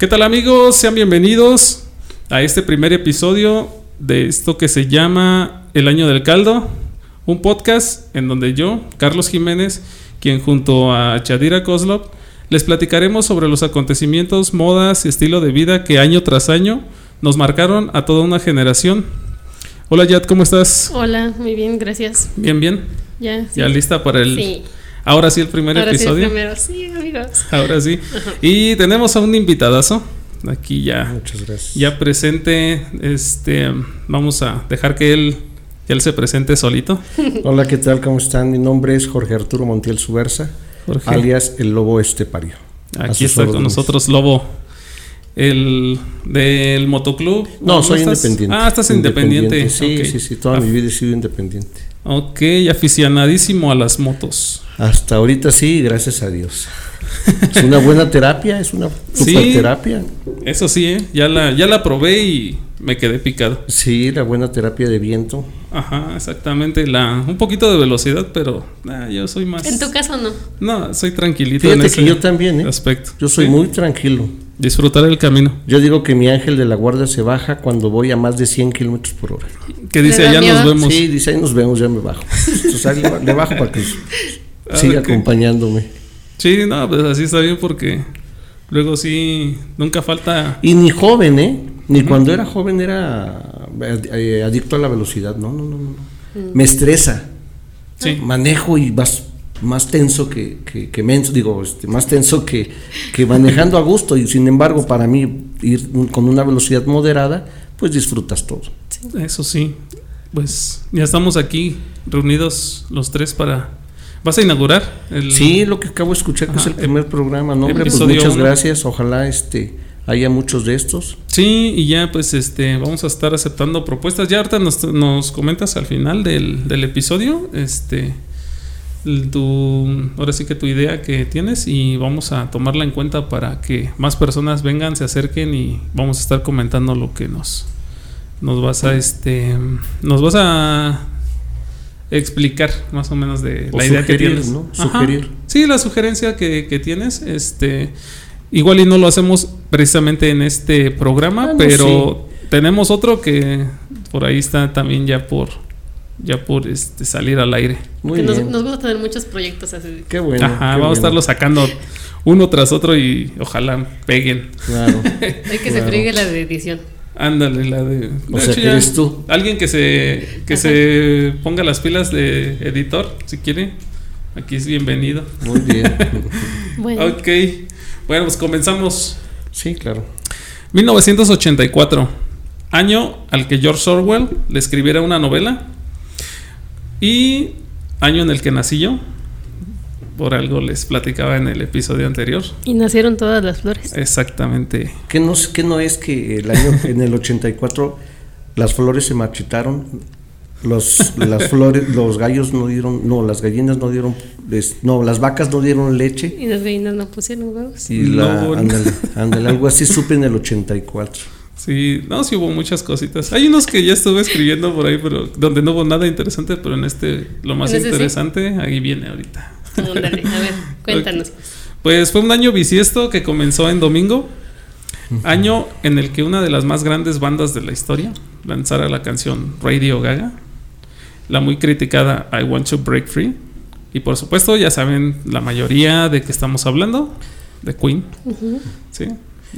¿Qué tal amigos? Sean bienvenidos a este primer episodio de esto que se llama El Año del Caldo, un podcast en donde yo, Carlos Jiménez, quien junto a Chadira Kozlov, les platicaremos sobre los acontecimientos, modas y estilo de vida que año tras año nos marcaron a toda una generación. Hola Yad, ¿cómo estás? Hola, muy bien, gracias. Bien, bien. Ya, ¿Ya lista para el... Sí. Ahora sí el primer Ahora sí, el episodio? primero. Sí, amigos. Ahora sí. Y tenemos a un invitadazo. Aquí ya, Muchas gracias. ya presente. Este, vamos a dejar que él, que él se presente solito. Hola, ¿qué tal? ¿Cómo están? Mi nombre es Jorge Arturo Montiel Subversa, Jorge. alias el Lobo Estepario. Aquí está con nosotros Lobo. El del motoclub. No, soy estás? independiente. Ah, estás independiente. Sí, sí, sí, toda Ah, mi vida he sido independiente. Ok, aficionadísimo a las motos. Hasta ahorita sí, gracias a Dios. Es una buena terapia, es una Sí. super terapia. Eso sí, ¿eh? ya la, ya la probé y me quedé picado. Sí, la buena terapia de viento. Ajá, exactamente. La, un poquito de velocidad, pero ah, yo soy más. En tu caso no. No, soy tranquilito en Fíjate ese que yo también, ¿eh? aspecto. Yo soy Sí. muy tranquilo. Disfrutar el camino. Yo digo que mi ángel de la guardia se baja cuando voy a más de 100 kilómetros por hora. Que dice, ¿Le da allá nos vemos. Sí, dice, ahí nos vemos, ya me bajo. Entonces, ahí le, bajo para que Ah, siga acompañándome. Sí, no, pues así está bien porque luego sí, nunca falta. Y ni joven, ¿eh? Ni cuando era joven era eh, adicto a la velocidad. No, no, no, no. Me estresa. Sí, Manejo y vas más tenso que, que, que menso, digo, este, más tenso que, que manejando a gusto. Y sin embargo, para mí, ir con una velocidad moderada, pues disfrutas todo. eso sí. Pues ya estamos aquí reunidos los tres para. ¿Vas a inaugurar? El... Sí, lo que acabo de escuchar que es el primer programa, ¿no? Hombre, pues muchas uno. gracias. Ojalá este haya muchos de estos. Sí, y ya pues este vamos a estar aceptando propuestas. Ya ahorita nos, nos comentas al final del, del episodio, este tu ahora sí que tu idea que tienes y vamos a tomarla en cuenta para que más personas vengan, se acerquen y vamos a estar comentando lo que nos nos vas a este nos vas a explicar más o menos de O la idea que tienes. ¿no? Ajá. Sugerir. Sí, la sugerencia que, que tienes, este, igual y no lo hacemos precisamente en este programa, Ah, pero tenemos otro que por ahí está también ya por, ya por este salir al aire. Muy Que nos, bien. nos gusta tener muchos proyectos así. Qué bueno. Ajá, qué vamos a estarlo sacando uno tras otro y ojalá peguen. Claro. Hay que se friegue la de edición. Ándale, la de. O de sea, hecho, que ya eres tú. Alguien que se que se ponga las pilas de editor, si quiere. Aquí es bienvenido. Muy bien. Bueno, Ok. Bueno, pues comenzamos. Sí, claro. 1984, año al que George Orwell le escribiera una novela y año en el que nací yo. Por algo les platicaba en el episodio anterior. y nacieron todas las flores. Exactamente. ¿Qué no, qué no es que el año en el 84 las flores se marchitaron? Los, las flores, los gallos no dieron, no, las gallinas no dieron, les- no, las vacas no dieron leche. Y las gallinas no pusieron huevos. Y la, No. ándale, ándale, algo así supe en el 84. Sí, no, sí hubo muchas cositas. Hay unos que ya estuve escribiendo por ahí, pero donde no hubo nada interesante, pero en este lo más interesante ahí viene ahorita. A ver, cuéntanos. Pues fue un año bisiesto que comenzó en domingo, año en el que una de las más grandes bandas de la historia lanzara la canción Radio Gaga, la muy criticada I Want to Break Free, y por supuesto ya saben la mayoría de que estamos hablando, de Queen, Ujú. ¿sí?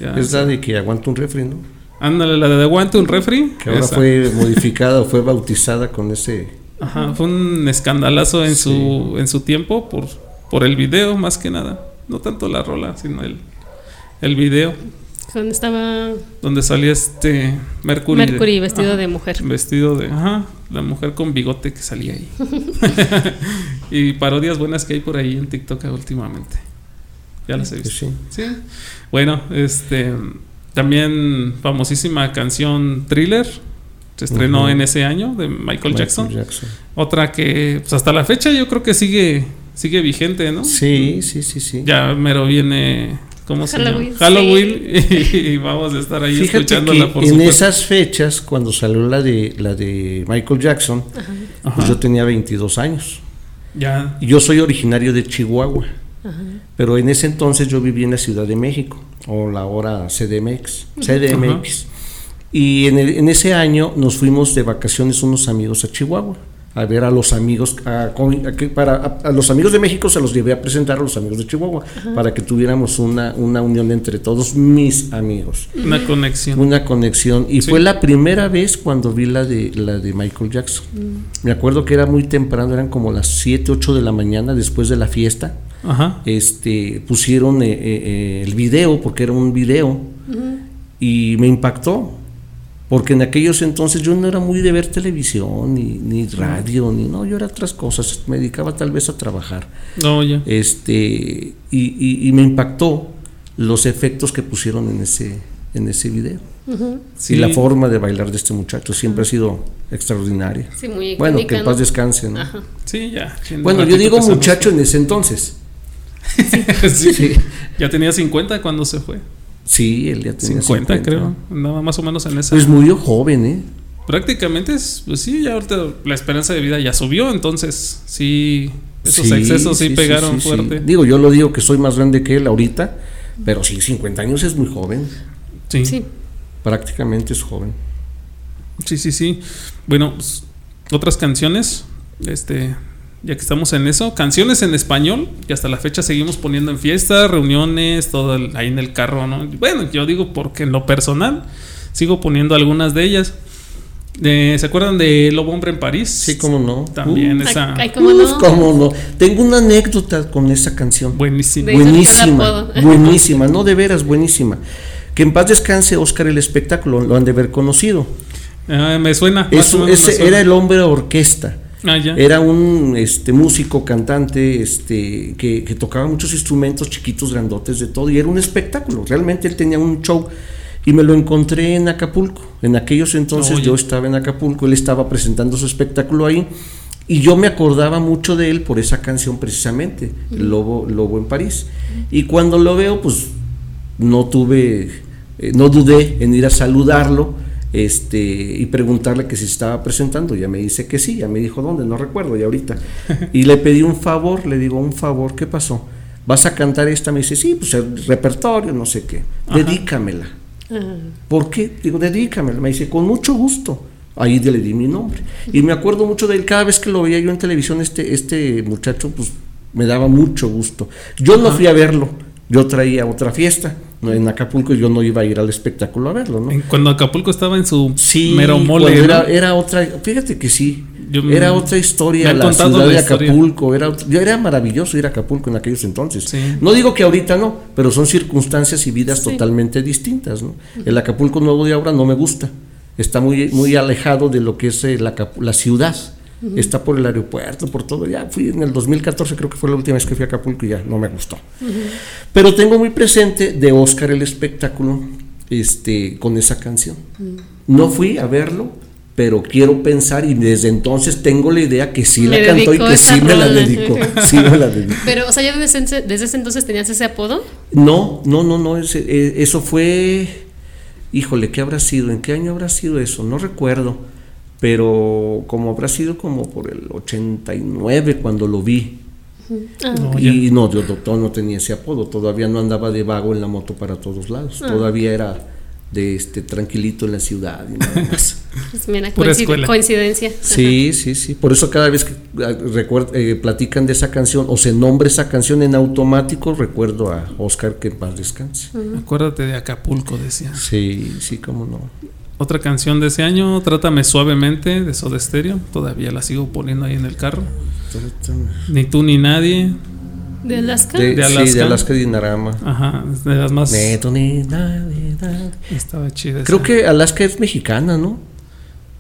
Ya Es la de que aguanta un refri, ¿no? Ándale, la de Aguante un Refri. Que ahora esa. fue modificada o fue bautizada con ese. Ajá, fue un escandalazo en Sí. su en su tiempo por por el video más que nada, no tanto la rola, sino el el video Cuando estaba donde salía este Mercury, de- Mercury vestido ajá, de mujer. vestido de ajá, la mujer con bigote que salía ahí. y parodias buenas que hay por ahí en TikTok últimamente. Ya las he que visto. sí. Sí. Bueno, este también famosísima canción Thriller se estrenó en ese año de Michael, Michael Jackson. Jackson. Otra que pues hasta la fecha yo creo que sigue sigue vigente, ¿no? Sí, sí, sí, sí. Ya mero viene ¿cómo se Halloween, llama? Halloween y, vamos a estar ahí Fíjate escuchándola que por en supuesto. esas fechas, cuando salió la de la de Michael Jackson, Ajá. pues yo tenía 22 años. Ya. Y yo soy originario de Chihuahua. Pero en ese entonces yo vivía en la Ciudad de México, o la hora CDMX, CDMX. Y en, el- en ese año nos fuimos de vacaciones unos amigos a Chihuahua a ver a los amigos, a, a para, a, a los amigos de México se los llevé a presentar a los amigos de Chihuahua, para que tuviéramos una, una unión entre todos mis amigos Una conexión. una conexión y Sí. fue la primera vez cuando vi la de la de Michael Jackson. Me acuerdo que era muy temprano, eran como las 7, 8 de la mañana después de la fiesta. Ajá. Este pusieron eh, eh, eh, el video porque era un video y me impactó. Porque en aquellos entonces yo no era muy de ver televisión, ni, ni radio, ni no, yo era otras cosas, me dedicaba tal vez a trabajar. No, ya. Este, y, y- y me impactó los efectos que pusieron en ese, en ese video. Sí. Y la forma de bailar de este muchacho siempre ha sido extraordinaria. Sí, muy Bueno, que en ¿no? paz descanse. ¿no? Ajá. Sí, ya. Bueno, yo digo muchacho en ese entonces. Sí, Ya tenía 50 cuando se fue. Sí él ya tenía 50, 50. creo. Andaba más o menos en esa. Pues murió joven, ¿eh? Prácticamente, es, pues sí, ya ahorita la esperanza de vida ya subió, entonces sí, esos Sí, excesos sí, sí, pegaron sí, sí. fuerte. Digo, yo lo digo que soy más grande que él ahorita, pero sí, 50 años es muy joven. Sí, sí, Sí. Prácticamente es joven. sí, sí. Bueno, pues, otras canciones, este, ya que estamos en eso, canciones en español, que hasta la fecha seguimos poniendo en fiestas, reuniones, todo el- ahí en el carro, ¿no? Bueno, yo digo porque en lo personal sigo poniendo algunas de ellas. Eh, ¿Se acuerdan de Lobo Hombre en París? Sí, cómo no. También esa. ay, ¿cómo no? cómo no. Tengo una anécdota con esa canción. Buenísima, apodo. buenísima, no de veras, buenísima. Que en paz descanse Oscar el espectáculo, lo han de haber conocido. Ah, me suena. Eso, menos me ese suena. era el hombre orquesta. Ah, ya. Era un este, músico, cantante, este, que, que tocaba muchos instrumentos chiquitos, grandotes, de todo, y era un espectáculo. Realmente él tenía un show. Y me lo encontré en Acapulco. En aquellos entonces Oye. yo estaba en Acapulco, él estaba presentando su espectáculo ahí. Y yo me acordaba mucho de él por esa canción precisamente, el Lobo, Lobo en París. Y cuando lo veo, pues no tuve, eh, no dudé en ir a saludarlo este, y preguntarle que si se estaba presentando. Ya me dice que sí, ya me dijo dónde, no recuerdo ya ahorita. Y le pedí un favor, le digo, un favor, ¿qué pasó? ¿Vas a cantar esta? Me dice, sí, pues el repertorio, no sé qué. Ajá. Dedícamela. ¿Por qué? Digo, dedícamela. Me dice, con mucho gusto. Ahí le di mi nombre. Y me acuerdo mucho de él. Cada vez que lo veía yo en televisión, este, este muchacho, pues me daba mucho gusto. Yo no fui a verlo. Yo traía otra fiesta. En Acapulco yo no iba a ir al espectáculo a verlo, ¿no? Cuando Acapulco estaba en su Sí, mero mole. era, ¿no? era otra, fíjate que sí, Yo me- era otra historia la ciudad la de. Acapulco, era, yo era maravilloso ir a Acapulco en aquellos entonces. Sí. No digo que ahorita no, pero son circunstancias y vidas Sí. totalmente distintas, ¿no? El Acapulco nuevo de ahora no me gusta, está muy, muy alejado de lo que es eh, la, Acapu- Está por el aeropuerto, por todo. Ya fui en el 2014, creo que fue la última vez que fui a Acapulco y ya no me gustó. Pero tengo muy presente de Oscar el espectáculo este, con esa canción. No fui a verlo, pero quiero pensar y desde entonces tengo la idea que sí la cantó y que sí me la dedicó. Sí me la dedicó. Pero, o sea, ya desde ese, desde ese entonces tenías ese apodo. No, no, no, no, ese- eh, eso fue, híjole, ¿qué habrá sido? ¿En qué año habrá sido eso? No recuerdo, pero como habrá sido como por el 89 cuando lo vi. Ah, No, y no, yo doctor no tenía ese apodo, todavía no andaba de vago en la moto para todos lados, Ah. todavía era de este tranquilito en la ciudad y nada más. pues mira, coincid- coincidencia. Sí, sí, sí. Por eso cada vez que ah, eh, platican de esa canción o se nombra esa canción en automático, recuerdo a Oscar que en paz descanse. Acuérdate de Acapulco, decía. Sí, sí, cómo no. Otra canción de ese año, Trátame Suavemente, de Soda Stereo. Todavía la sigo poniendo ahí en el carro. Ni tú ni nadie. De Alaska. De, De Sí, Alaska. de Alaska Dinarama. Ajá, de las más. Neto, ni nadie, nadie. Estaba chida. esa. Creo que Alaska es mexicana, ¿no?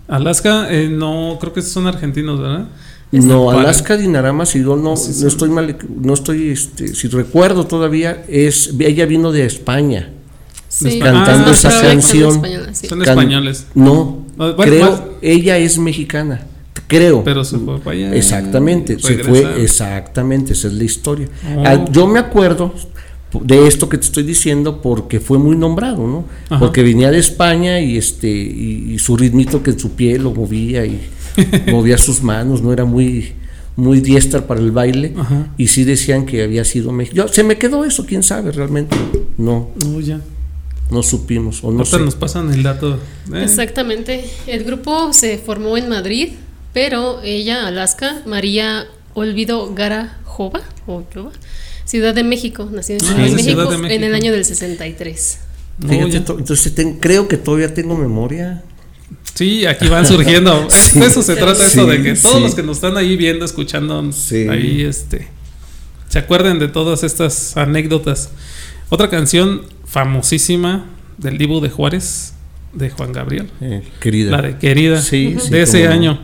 Alaska, eh, no, creo que son argentinos, ¿verdad? No, Alaska Dinarama, si yo no, Sí, no estoy mal, no estoy, este, si recuerdo todavía, es, ella vino de España. Sí. cantando Ah, esa son canción. sí. Son Can- españoles. No, Ah, bueno, creo, ella es mexicana, creo. Pero se fue para allá. Exactamente, se fue, exactamente, esa es la historia. Oh. Ah, Yo me acuerdo de esto que te estoy diciendo porque fue muy nombrado, ¿no? Ajá. Porque venía de España y este y, y su ritmito que en su piel lo movía y movía sus manos, no era muy muy diestra para el baile Ajá. y sí decían que había sido México. Yo- se me quedó eso, quién sabe realmente. No, Oh, ya. No supimos o no sé. nos pasan el dato. Eh, Exactamente. El grupo se formó en Madrid, pero ella, Alaska, María Olvido Garajova, o Jova, Ciudad de México, nació en Ah, Ciudad, de México, Ciudad de en el año del 63. oh, Fíjate, ya. to- entonces ten- creo que todavía tengo memoria. Sí, aquí van surgiendo. Es- De eso se trata Sí, eso, de que todos sí. los que nos están ahí viendo, escuchando, Sí. ahí este, se acuerden de todas estas anécdotas. Otra canción famosísima del Dibu de Juárez, de Juan Gabriel, eh, querida. la de Querida, Sí, sí, de ese no. año.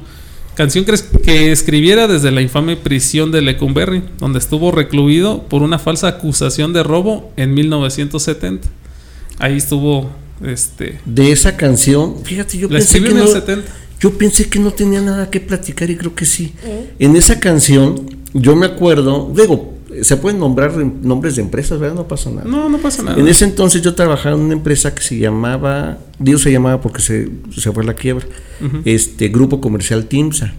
Canción que, es- que escribiera desde la infame prisión de Lecumberri, donde estuvo recluido por una falsa acusación de robo en 1970. Ahí estuvo, este, De esa canción, fíjate, yo la pensé que en el no, 70. yo pensé que no tenía nada que platicar y creo que sí. En esa canción, yo me acuerdo, luego, se pueden nombrar em- nombres de empresas, ¿verdad? No pasa nada. No, no pasa nada. En ese entonces yo trabajaba en una empresa que se llamaba, digo se llamaba porque se, se fue a la quiebra, este Grupo Comercial Timsa,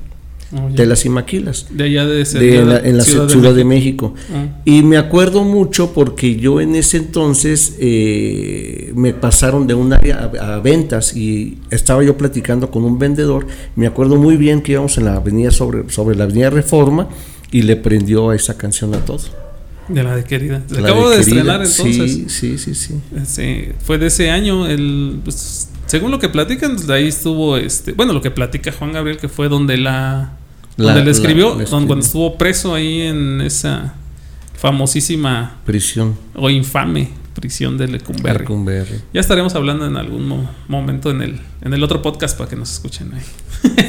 Oh, telas y maquilas, De allá de, ese- de de la- en la Ciudad, de, México. Ah, Y me acuerdo mucho porque yo en ese entonces eh, me pasaron de un área a, a ventas y estaba yo platicando con un vendedor. Me acuerdo muy bien que íbamos en la avenida sobre, sobre la avenida Reforma y le prendió a esa canción a todo. de la de querida. La acabo de, estrenar entonces. Sí, sí, sí, sí. Este, fue de ese año. El, pues, según lo que platican, de ahí estuvo este. Bueno, lo que platica Juan Gabriel, que fue donde la. La- donde le escribió, la- donde cuando estuvo preso ahí en esa famosísima Prisión. o infame prisión de Lecumberri. Lecumberri. Ya estaremos hablando en algún mo- momento en el, en el otro podcast para que nos escuchen ahí.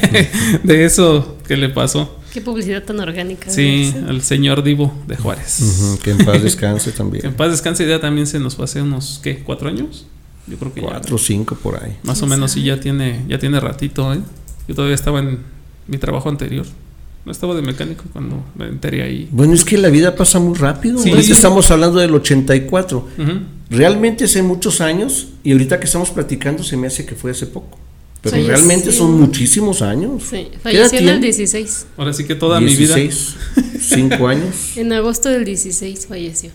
de eso que le pasó. Qué publicidad tan orgánica. Sí, ¿verdad? al señor Divo de Juárez. Que en paz descanse Que en también. paz descanse, ya también se nos fue hace unos, ¿qué? ¿Cuatro años? Yo creo que ya. Cuatro o cinco por ahí. Más o ¿Quién menos sí ya tiene, ya tiene ratito, ¿eh? Yo todavía estaba en mi trabajo anterior. No estaba de mecánico cuando me enteré ahí. Bueno, es que la vida pasa muy rápido. Sí. Ahorita estamos hablando del 84. Ujú. Realmente hace muchos años y ahorita que estamos platicando se me hace que fue hace poco. Pero Falleció. realmente son muchísimos años. Sí, ¿Qué edad falleció en el tiene? 16. Ahora sí que toda mi vida. 16, cinco años. En agosto del 16 falleció.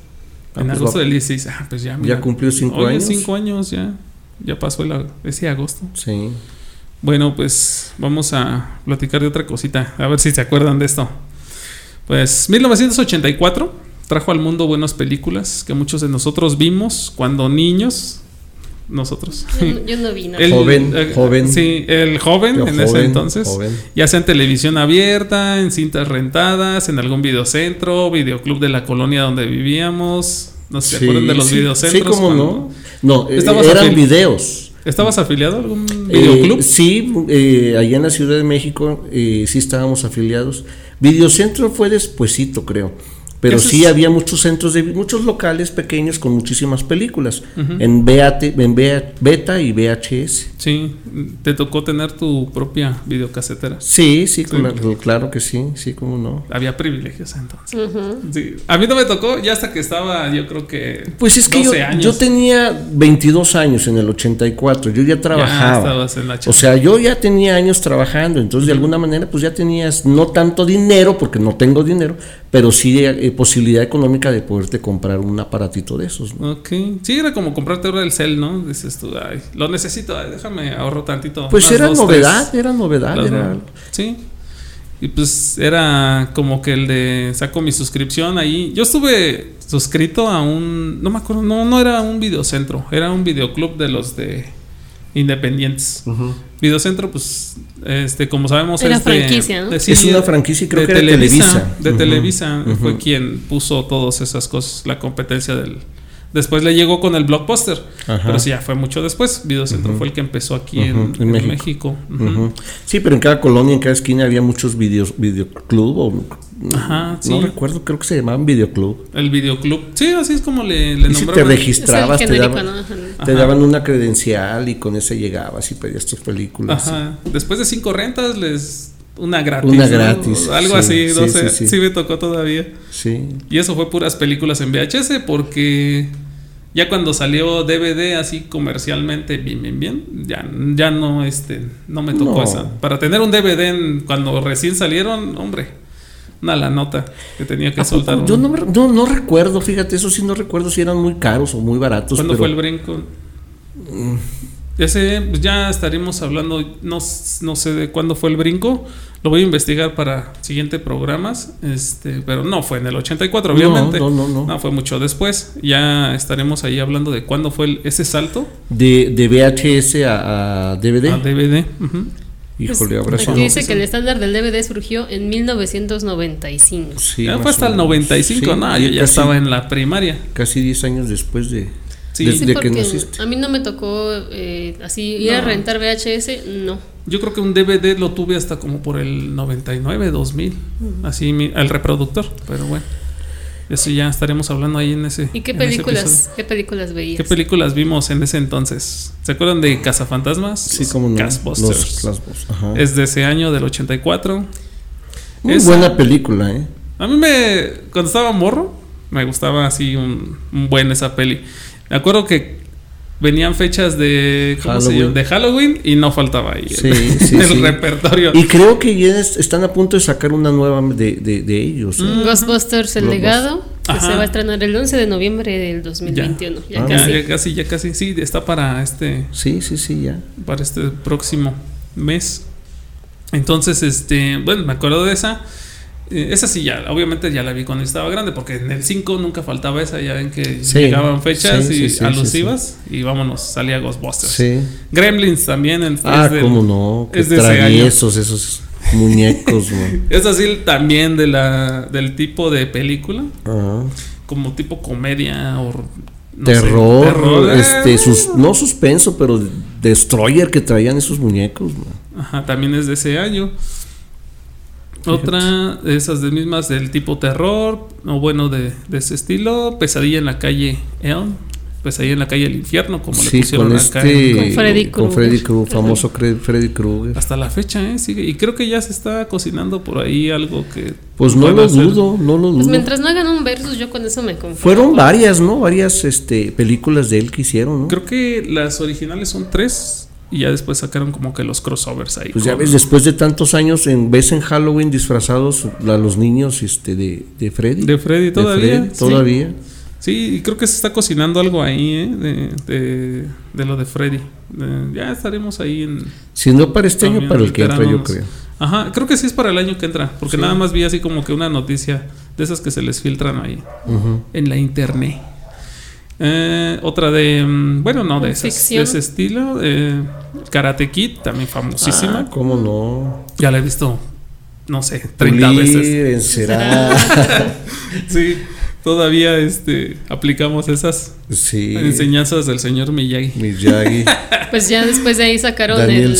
Ah, En pues agosto va- del 16. Ah, pues ya. Ya mira. cumplió cinco Oye, años. cinco años ya. Ya pasó el, ese agosto. Sí. Bueno, pues vamos a platicar de otra cosita. A ver si se acuerdan de esto. Pues 1984 trajo al mundo buenas películas que muchos de nosotros vimos cuando niños. Nosotros. Yo, no- yo no vi nada. El- Joven, eh, joven. Sí, el joven Yo en ese entonces. joven. Ya sea en televisión abierta, en cintas rentadas, en algún videocentro, videoclub de la colonia donde vivíamos. No sé si se acuerdan de los sí, videocentros. Sí, cómo cuando- no. No, Estabas eran videos. ¿Estabas afiliado a algún Eh, videoclub? sí, eh, allá en la Ciudad de México eh, sí estábamos afiliados. Videocentro fue despuesito, creo. Pero Eso sí es- había muchos centros de muchos locales pequeños con muchísimas películas en, BAT, en BA beta y VHS. Sí, te tocó tener tu propia videocasetera. Sí, sí, claro que sí, sí, cómo no. Había privilegios entonces. Sí. A mí no me tocó ya hasta que estaba, yo creo que. Pues es que yo, 12 años. yo tenía 22 años en el 84, yo ya Ya trabajaba. estabas en la O sea, yo ya tenía años trabajando, entonces de alguna manera pues ya tenías no tanto dinero, porque no tengo dinero, pero sí eh, posibilidad económica de poderte comprar un aparatito de esos. ¿no? Ok. Sí, era como comprarte ahora el cel, ¿no? Dices tú, ay, lo necesito, ay, déjame ahorro tantito. Pues era dos, novedad, era novedad, Las era no- Sí. Y pues era como que el de saco mi suscripción ahí. Yo estuve suscrito a un. No me acuerdo, no, no era un videocentro, era un videoclub de los de independientes. Videocentro, pues, este, como sabemos, Era es de- franquicia, ¿no? de- Es una franquicia creo de que Televisa. De Televisa fue quien puso todas esas cosas, la competencia del. Después le llegó con el blockbuster, Ajá. pero sí ya fue mucho después. Videocentro Ujú. fue el que empezó aquí en, en en México. Sí, pero en cada colonia, en cada esquina había muchos videos, videoclub o Ajá, sí. no recuerdo, creo que se llamaban videoclub. El videoclub. Sí, así es como le, le Y si te registrabas, te genérico, daban, te daban una credencial y con ese llegabas y pedías tus películas. Ajá. Después de cinco rentas, les. Una gratis. Una ¿no? gratis, Algo sí, así, no sí, sé. sí, Sí, sí. me tocó todavía. Sí. Y eso fue puras películas en VHS porque ya cuando salió DVD así comercialmente bien bien bien, ya, ya no este no me tocó No. esa. Para tener un DVD en- cuando recién salieron, hombre, una la nota que tenía que soltar. Yo no, no, recuerdo, fíjate, eso sí no recuerdo si eran muy caros o muy baratos. ¿Cuándo pero fue el brinco? Ese, pues ya estaremos hablando, no, no sé de cuándo fue el brinco. Lo voy a investigar para siguientes programas. Este, pero no fue en el 84, No, obviamente. no, no, no. fue mucho después. Ya estaremos ahí hablando de cuándo fue el- ese salto de, de VHS a, a DVD. a DVD. ujú. Híjole, habrá Aquí dice que el estándar del DVD surgió en 1995. Sí, ya más fue hasta el menos. 95, Sí, no, yo ya casi- estaba en la primaria. Casi 10 años después de, Sí. de- Sí, de que porque naciste. a mí no me tocó eh, así ir a No. rentar VHS, no. Yo creo que un DVD lo tuve hasta como por el 99, 2000. Así mi- el reproductor, pero bueno. Eso ya estaremos hablando ahí en ese. ¿Y qué películas, qué películas veías? ¿Qué películas vimos en ese entonces? ¿Se acuerdan de Cazafantasmas? Sí, Los como no. Ghostbusters. Los Ghostbusters, ajá. Es de ese año, del 84. Muy esa- buena película, ¿eh? A mí me. Cuando estaba morro, me gustaba así un, un buen esa peli. Me acuerdo que venían fechas de. ¿Cómo se Halloween. llama? De Halloween y no faltaba ahí. Sí, el, sí, el sí. repertorio. Y creo que ya es- están a punto de sacar una nueva de, de, de ellos. ¿eh? Ghostbusters El Legado, que Ajá. se va a estrenar el 11 de noviembre del 2021. Ya, Ah, Ya, casi. ya casi, ya casi. Sí, está para este, Sí, sí, sí, ya. para este próximo mes. Entonces, este, bueno, me acuerdo de esa. Eh, esa sí, ya, obviamente ya la vi cuando estaba grande, porque en el 5 nunca faltaba esa. Ya ven que Sí, llegaban fechas sí, y sí, alusivas y vámonos, salía Ghostbusters. Sí. Gremlins también. en- Ah, es del- cómo no. Qué es de traviesos esos muñecos. Es así también de la, del tipo de película, como tipo comedia o no sé, terror, terror, eh. este, sus, no suspenso, pero destroyer que traían esos muñecos, man. Ajá, también es de ese año. Otra de esas de mismas del tipo terror, o bueno, de, de ese estilo, Pesadilla en la calle Elm, Pesadilla en la calle El Infierno, como le Sí, pusieron con acá. este, en- Con Freddy con Freddy Krueger. Krueger, famoso Freddy Krueger. hasta la fecha, ¿eh? Sigue. Y creo que ya se está cocinando por ahí algo que. Pues no lo ser- dudo, no lo Pues dudo. mientras no hagan un versus, yo con eso me conformo. Fueron varias, ¿no? Varias este, películas de él que hicieron, ¿no? Creo que las originales son tres. Y ya después sacaron como que los crossovers ahí. Pues ya ves, después de tantos años, en vez en Halloween disfrazados a los niños este, de, de Freddy. De Freddy todavía. Sí. todavía. Sí, y creo que se está cocinando algo ahí, ¿eh? De, de, de lo de Freddy. Ya estaremos ahí en. Si no para este año, para el que entra, yo creo. Ajá, creo que sí es para el año que entra. Porque Sí. nada más vi así como que una noticia de esas que se les filtran ahí Ujú. en la internet. Eh, otra de. mm, Bueno, no, de, esas, de ese estilo. eh, Karate Kid, también famosísima. Ah, ¿Cómo no? Ya la he visto, no sé, 30 Pulir, veces. encerar. Sí, todavía este, aplicamos esas sí. enseñanzas del señor Miyagi. Miyagi. Pues ya después de ahí sacaron el-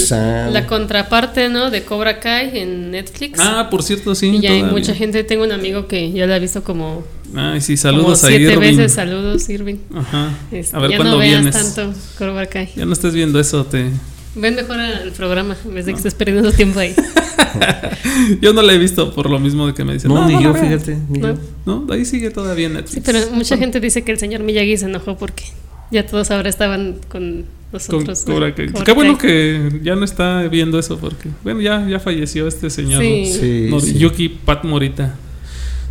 la contraparte, ¿no? De Cobra Kai en Netflix. Ah, por cierto, sí. y ya hay mucha gente, tengo un amigo que ya la ha visto como, Ay, sí, como saludos a siete Irving. veces. Saludos, Irving. Ajá. Este, A ver ya cuándo no veas vienes. tanto Cobra Kai. Ya no estés viendo eso, te. Ven mejor al programa en vez de que estés perdiendo tiempo ahí. Yo no la he visto por lo mismo de que me dicen. No, No, ni no yo, veas". fíjate. ni No. yo. No, ahí sigue todavía Netflix. Sí, pero mucha gente dice que el señor Miyagi se enojó porque ya todos ahora estaban con Con nosotros. ¿no? Cobra Kai. Cobra Qué bueno que ya no está viendo eso porque, bueno, ya, ya falleció este señor Sí. Sí. Yuki Pat Morita.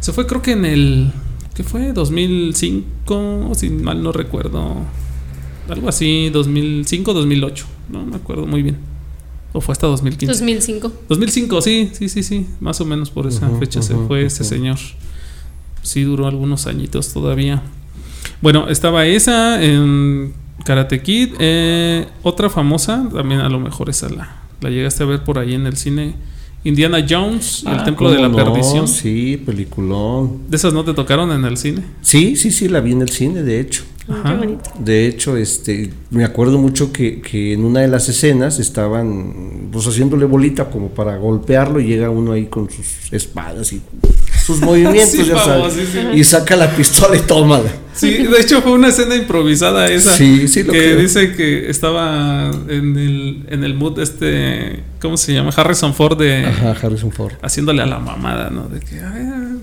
Se fue creo que en el, ¿qué fue? 2005, si mal no recuerdo. Algo así, 2005, 2008. No me acuerdo muy bien. O fue hasta 2015. 2005. 2005, sí, sí, sí, sí. Más o menos por esa fecha se fue ese señor. Sí, duró algunos añitos todavía. Bueno, estaba esa en Karate Kid. eh, otra famosa, también a lo mejor esa la, la llegaste a ver por ahí en el cine. Indiana Jones y el Ah, Templo de la ¿cómo no? Perdición. Sí, peliculón. ¿De esas no te tocaron en el cine? Sí, sí, sí, la vi en el cine, de hecho. Ah, Ajá. Qué bonito. De hecho, este, me acuerdo mucho que, que en una de las escenas estaban pues haciéndole bolita como para golpearlo y llega uno ahí con sus espadas y sus movimientos, Sí, ya sabes. Y saca la pistola y tómala. Sí, de hecho fue una escena improvisada esa. Sí, sí, lo que creo. dice que estaba en el, en el mood este, ¿cómo se llama? Harrison Ford de Ajá, Harrison Ford. haciéndole a la mamada, ¿no? De que, ay,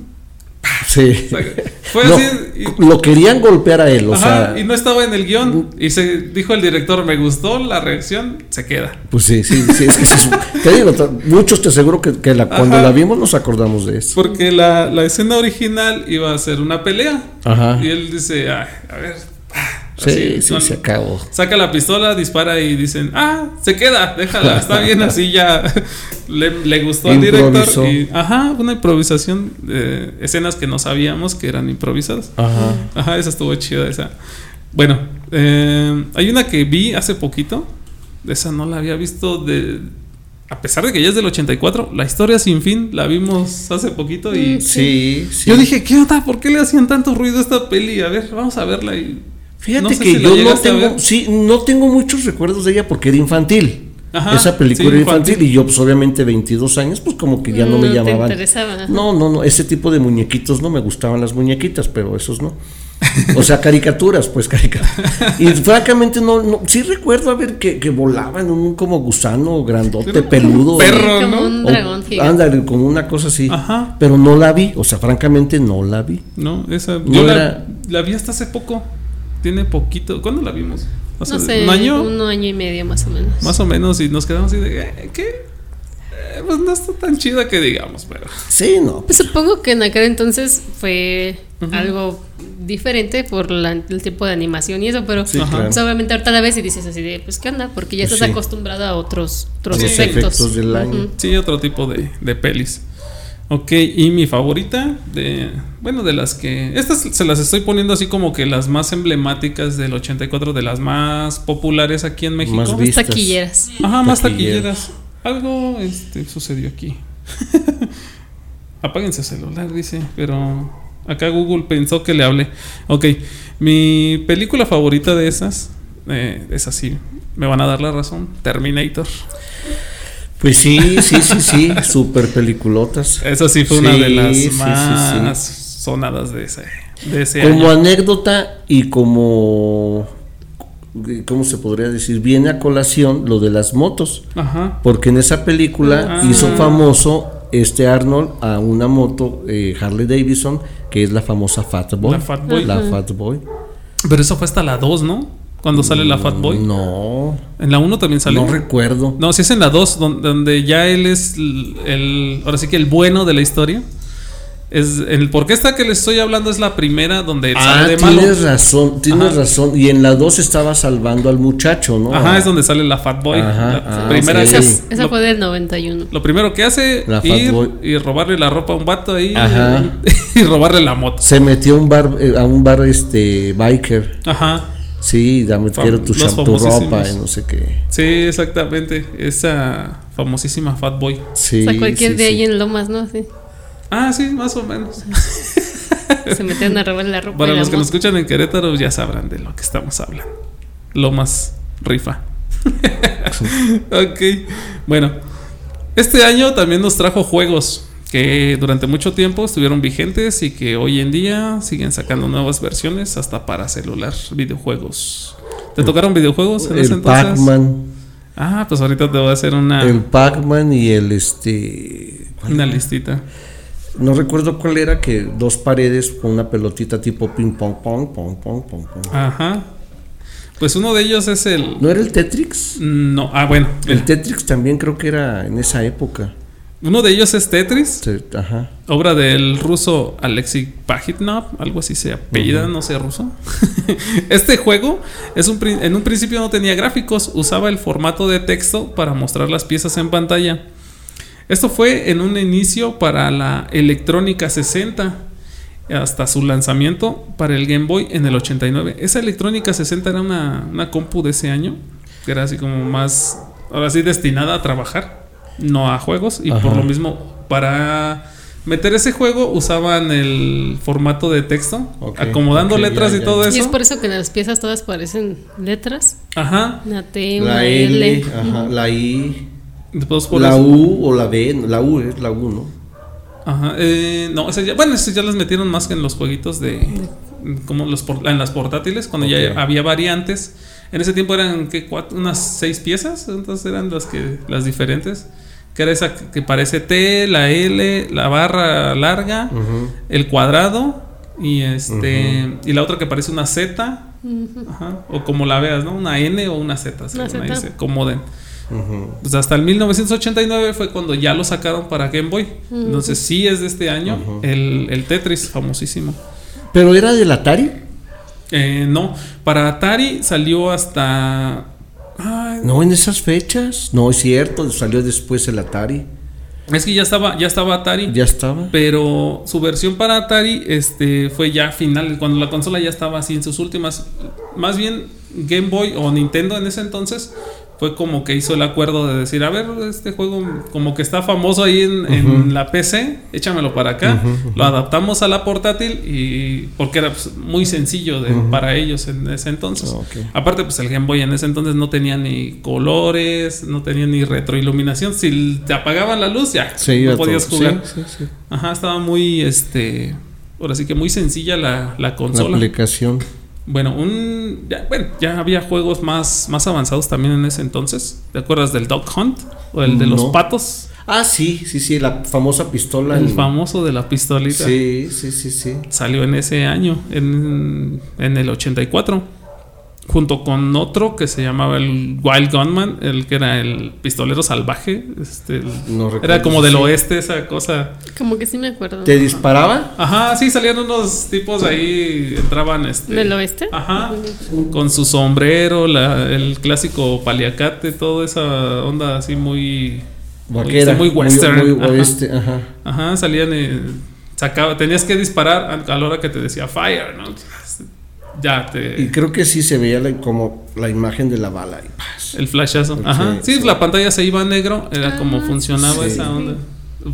Sí. O sea, fue No, así. y- lo querían golpear a él, o Ajá, sea. y no estaba en el guion. Y se dijo el director, me gustó la reacción, se queda. Pues sí, sí, sí, es que sí, es- te digo, muchos te aseguro que, que la- cuando Ajá. la vimos nos acordamos de eso. Porque la, la escena original iba a ser una pelea. Ajá. Y él dice, "Ay, a ver. Ah", Sí, así, sí, con- se acabó. Saca la pistola, dispara y dicen, ah, se queda, déjala, está bien así ya. Le, le gustó al director. Y, ajá, una improvisación de escenas que no sabíamos que eran improvisadas. Ajá. Ajá, esa estuvo chida esa. Bueno, eh, hay una que vi hace poquito. Esa no la había visto de... A pesar de que ya es del 84, la historia sin fin la vimos hace poquito y... Mm, Sí, sí. Yo dije, ¿qué onda? ¿Por qué le hacían tanto ruido a esta peli? A ver, vamos a verla y... Fíjate no sé que si yo no tengo, sí, no tengo muchos recuerdos de ella porque era infantil. Ajá, Esa película sí, era infantil. infantil. y yo pues obviamente 22 años pues como que ya no, me te llamaban. interesaba. No, no, no, ese tipo de muñequitos no me gustaban las muñequitas, pero esos no. O sea, caricaturas, pues caricaturas. Y francamente no, no sí recuerdo a ver que, que volaban un como gusano grandote, peludo. un perro, Sí, como ¿no? un O- dragón gigante. ándale, como una cosa así. Ajá. Pero no la vi, o sea, francamente no la vi. No, esa... No yo la, era- la vi hasta hace poco. Tiene poquito. ¿Cuándo la vimos? Hace No sé, ¿Un año? un año y medio más o menos. Más o menos. Y nos quedamos así de... eh, ¿Qué? Eh, pues no está tan chida que digamos, pero... Sí, no. Pues supongo que en aquel entonces fue algo diferente por la- el tipo de animación y eso, pero Sí, claro. pues obviamente ahorita la ves y dices así de, pues qué onda, porque ya Pues estás sí. acostumbrado a otros, otros Sí. efectos. Efectos del año. Sí, otro tipo de, de pelis. Ok, y mi favorita de... Bueno, de las que... Estas se las estoy poniendo así como que las más emblemáticas del 84, de las más populares aquí en México. Más taquilleras. Ajá, más Taquilleras. taquilleras. Algo este, sucedió aquí. Apáguense el celular, dice, pero acá Google pensó que le hablé. Ok, mi película favorita de esas, eh, es así, me van a dar la razón, Terminator. Pues sí, sí, sí, sí, super peliculotas. Esa sí fue una de las sí, sí, sí. más sonadas de ese, de ese Como año. anécdota y como, ¿cómo se podría decir? Viene a colación lo de las motos, Ajá. porque en esa película Ah. hizo famoso este Arnold a una moto eh, Harley Davidson, que es la famosa Fat Boy. La Fat Boy. La Fat Boy. Pero eso fue hasta la 2, ¿no? Cuando sale la Fat Boy. No, En la 1 también sale. no recuerdo. No, si es en la 2, donde, donde ya él es el, el- Ahora sí que el bueno de la historia. Es el por qué esta que le estoy hablando es la primera donde él Ah, sale de malo. tienes razón, tienes Ajá. razón. Y en la 2 estaba salvando al muchacho, ¿no? Ajá, es donde sale la Fat Boy. Ajá, la ah, primera ok. que Esa, es- esa lo, fue del 91. lo primero que hace La Fat ir Boy. y robarle la ropa a un vato ahí Ajá. y robarle la moto. Se metió a un bar, eh, a un bar este biker. Ajá. Sí, dame Fam- quiero tu, tu ropa y no sé qué. Sí, exactamente. Esa famosísima Fat Boy. Sí. o sea, cualquier sí, de sí. ahí en Lomas, ¿no? Sí. Ah, sí, más o menos. Se metieron a robar la ropa. Para los que nos escuchan en Querétaro ya sabrán de lo que estamos hablando. Lo más rifa. ok. Bueno, este año también nos trajo juegos que durante mucho tiempo estuvieron vigentes y que hoy en día siguen sacando nuevas versiones hasta para celular, videojuegos. ¿Te tocaron videojuegos en ese El entonces? Pac-Man. Ah, pues ahorita te voy a hacer una, El Pac-Man y el este. una listita. No recuerdo cuál era que dos paredes con una pelotita tipo ping pong pong pong pong pong pong. Ajá. Pues uno de ellos es el... ¿No era el Tetrix? No, ah, bueno. El Tetrix también creo que era en esa época. Uno de ellos es Tetris. Ajá. Obra del ruso Alexei Pajitnov, algo así se apellida, no sé ruso. este juego es un, en un principio no tenía gráficos, usaba el formato de texto para mostrar las piezas en pantalla. Esto fue en un inicio para la Electrónica 60, hasta su lanzamiento para el Game Boy en el 89. Esa Electrónica 60 era una, una compu de ese año, que era así como más, ahora sí, destinada a trabajar, no a juegos, y por lo mismo, para meter ese juego usaban el formato de texto, acomodando letras ya, y todo Y es eso. por eso que en las piezas todas parecen letras. Ajá. Una T, La L. L, ajá, la I, Después por la eso- U o la B, la U es la U, ¿no? Ajá, eh, no, ese ya, bueno, ese ya las metieron más que en los jueguitos de. Como los en las portátiles, cuando ya había variantes. En ese tiempo eran ¿qué, cuatro- unas seis piezas, entonces eran las que las diferentes. que era esa que parece T, la L, la barra larga, el cuadrado y este y la otra que parece una Z, ajá, o como la veas, ¿no? Una N o una Z, según ahí se acomoden. Pues hasta el 1989 fue cuando ya lo sacaron para Game Boy. Entonces sí es de este año el, el Tetris, famosísimo. Pero era del Atari. Eh, no, para Atari salió hasta... ay, No, en esas fechas. No, es cierto, salió después el Atari. es que ya estaba, ya estaba Atari. Ya estaba. Pero su versión para Atari este, fue ya final, cuando la consola ya estaba así en sus últimas. Más bien Game Boy o Nintendo en ese entonces fue como que hizo el acuerdo de decir, a ver, este juego como que está famoso ahí en, en la PC, échamelo para acá. Lo adaptamos a la portátil y porque era pues, muy sencillo de- para ellos en ese entonces. Ok. Aparte, pues el Game Boy en ese entonces no tenía ni colores, no tenía ni retroiluminación. Si te apagaban la luz, ya Sí, no podías todo. jugar. Sí, sí, sí. Ajá, estaba muy, este, ahora sí que muy sencilla la, la La consola. aplicación. Bueno, un, ya, bueno, ya había juegos más, más avanzados también en ese entonces. ¿Te acuerdas del Dog Hunt? O el de los patos. Ah, sí, sí, sí, la famosa pistola. El en- famoso de la pistolita. Sí, sí, sí, sí. Salió en ese año, en, en el 84. Junto con otro que se llamaba el Wild Gunman, el que era el pistolero salvaje. Este, el- No recuerdo era como del oeste esa cosa. Como que sí me acuerdo. ¿Te disparaba? Ajá, sí, salían unos tipos ahí, entraban este... ¿Del oeste? Ajá, con su sombrero, la- el clásico paliacate, toda esa onda así muy... Vaquera. muy western, Muy, oeste, ajá. Ajá, salían, eh, sacaba, tenías que disparar a, a la hora que te decía fire, ¿no? Ya Y te... creo que sí se veía la- como la imagen de la bala. Y ¡paz! El flashazo. Sí, Ajá, sí, sí. la pantalla se iba a negro, era como Ah, funcionaba sí. esa onda.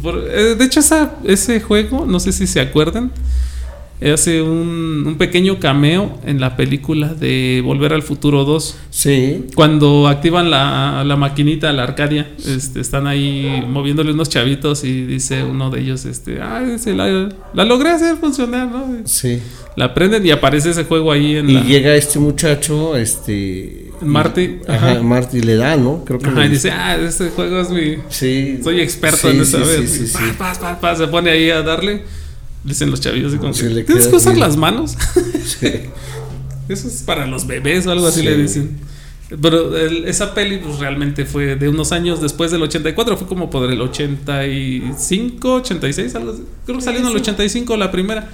Por- eh, de hecho, esa, ese juego, no sé si se acuerdan, hace un, un pequeño cameo en la película de Volver al Futuro 2. Sí. Cuando activan la, la maquinita, la Arcadia, este, están ahí moviéndole unos chavitos y dice uno de ellos, este, ah, dice, la, la logré hacer funcionar, ¿no? Sí. La prenden y aparece ese juego ahí en Y la... llega este muchacho, este. Marty, Ajá, ajá. Marty le da, ¿no? Creo que Ajá, y dice, ah, este juego es mi... Sí. Soy experto Sí, en sí, esta sí, vez. sí, sí. Pa, pa, pa, se pone ahí a darle. Dicen los chavillos como Sí, que, le ¿Tienes que usar bien. las manos? Sí. Eso es para los bebés o algo así Sí. le dicen. Pero el- esa peli pues realmente fue de unos años después del 84, fue como por el 85, 86, algo así. Creo que salió en el 85 la primera.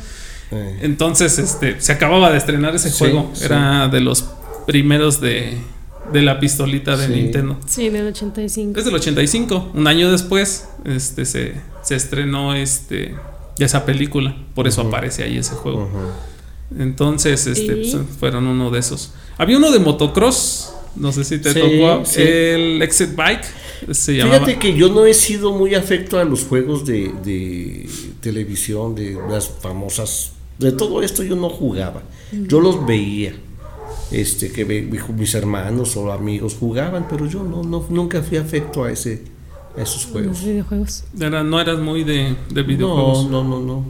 Entonces, este, se acababa de estrenar ese Sí, juego. sí. Era de los primeros de, de la pistolita de Sí. Nintendo. Sí, del 85. Es del 85, un año después, este se, se estrenó este esa película, por eso aparece ahí ese juego. Entonces, este pues, fueron uno de esos. Había uno de motocross, no sé si te Sí, tocó, sí. el Exit Bike se llamaba. Fíjate que yo no he sido muy afecto a los juegos de, de televisión, de las famosas. De todo esto yo no jugaba. Yo los veía. Este, que mis hermanos o amigos jugaban, pero yo no, no nunca fui afecto a ese esos juegos. Los videojuegos. Era- no eras muy de, de No, videojuegos. no, no, no.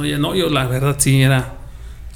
Oye, no, yo la verdad sí era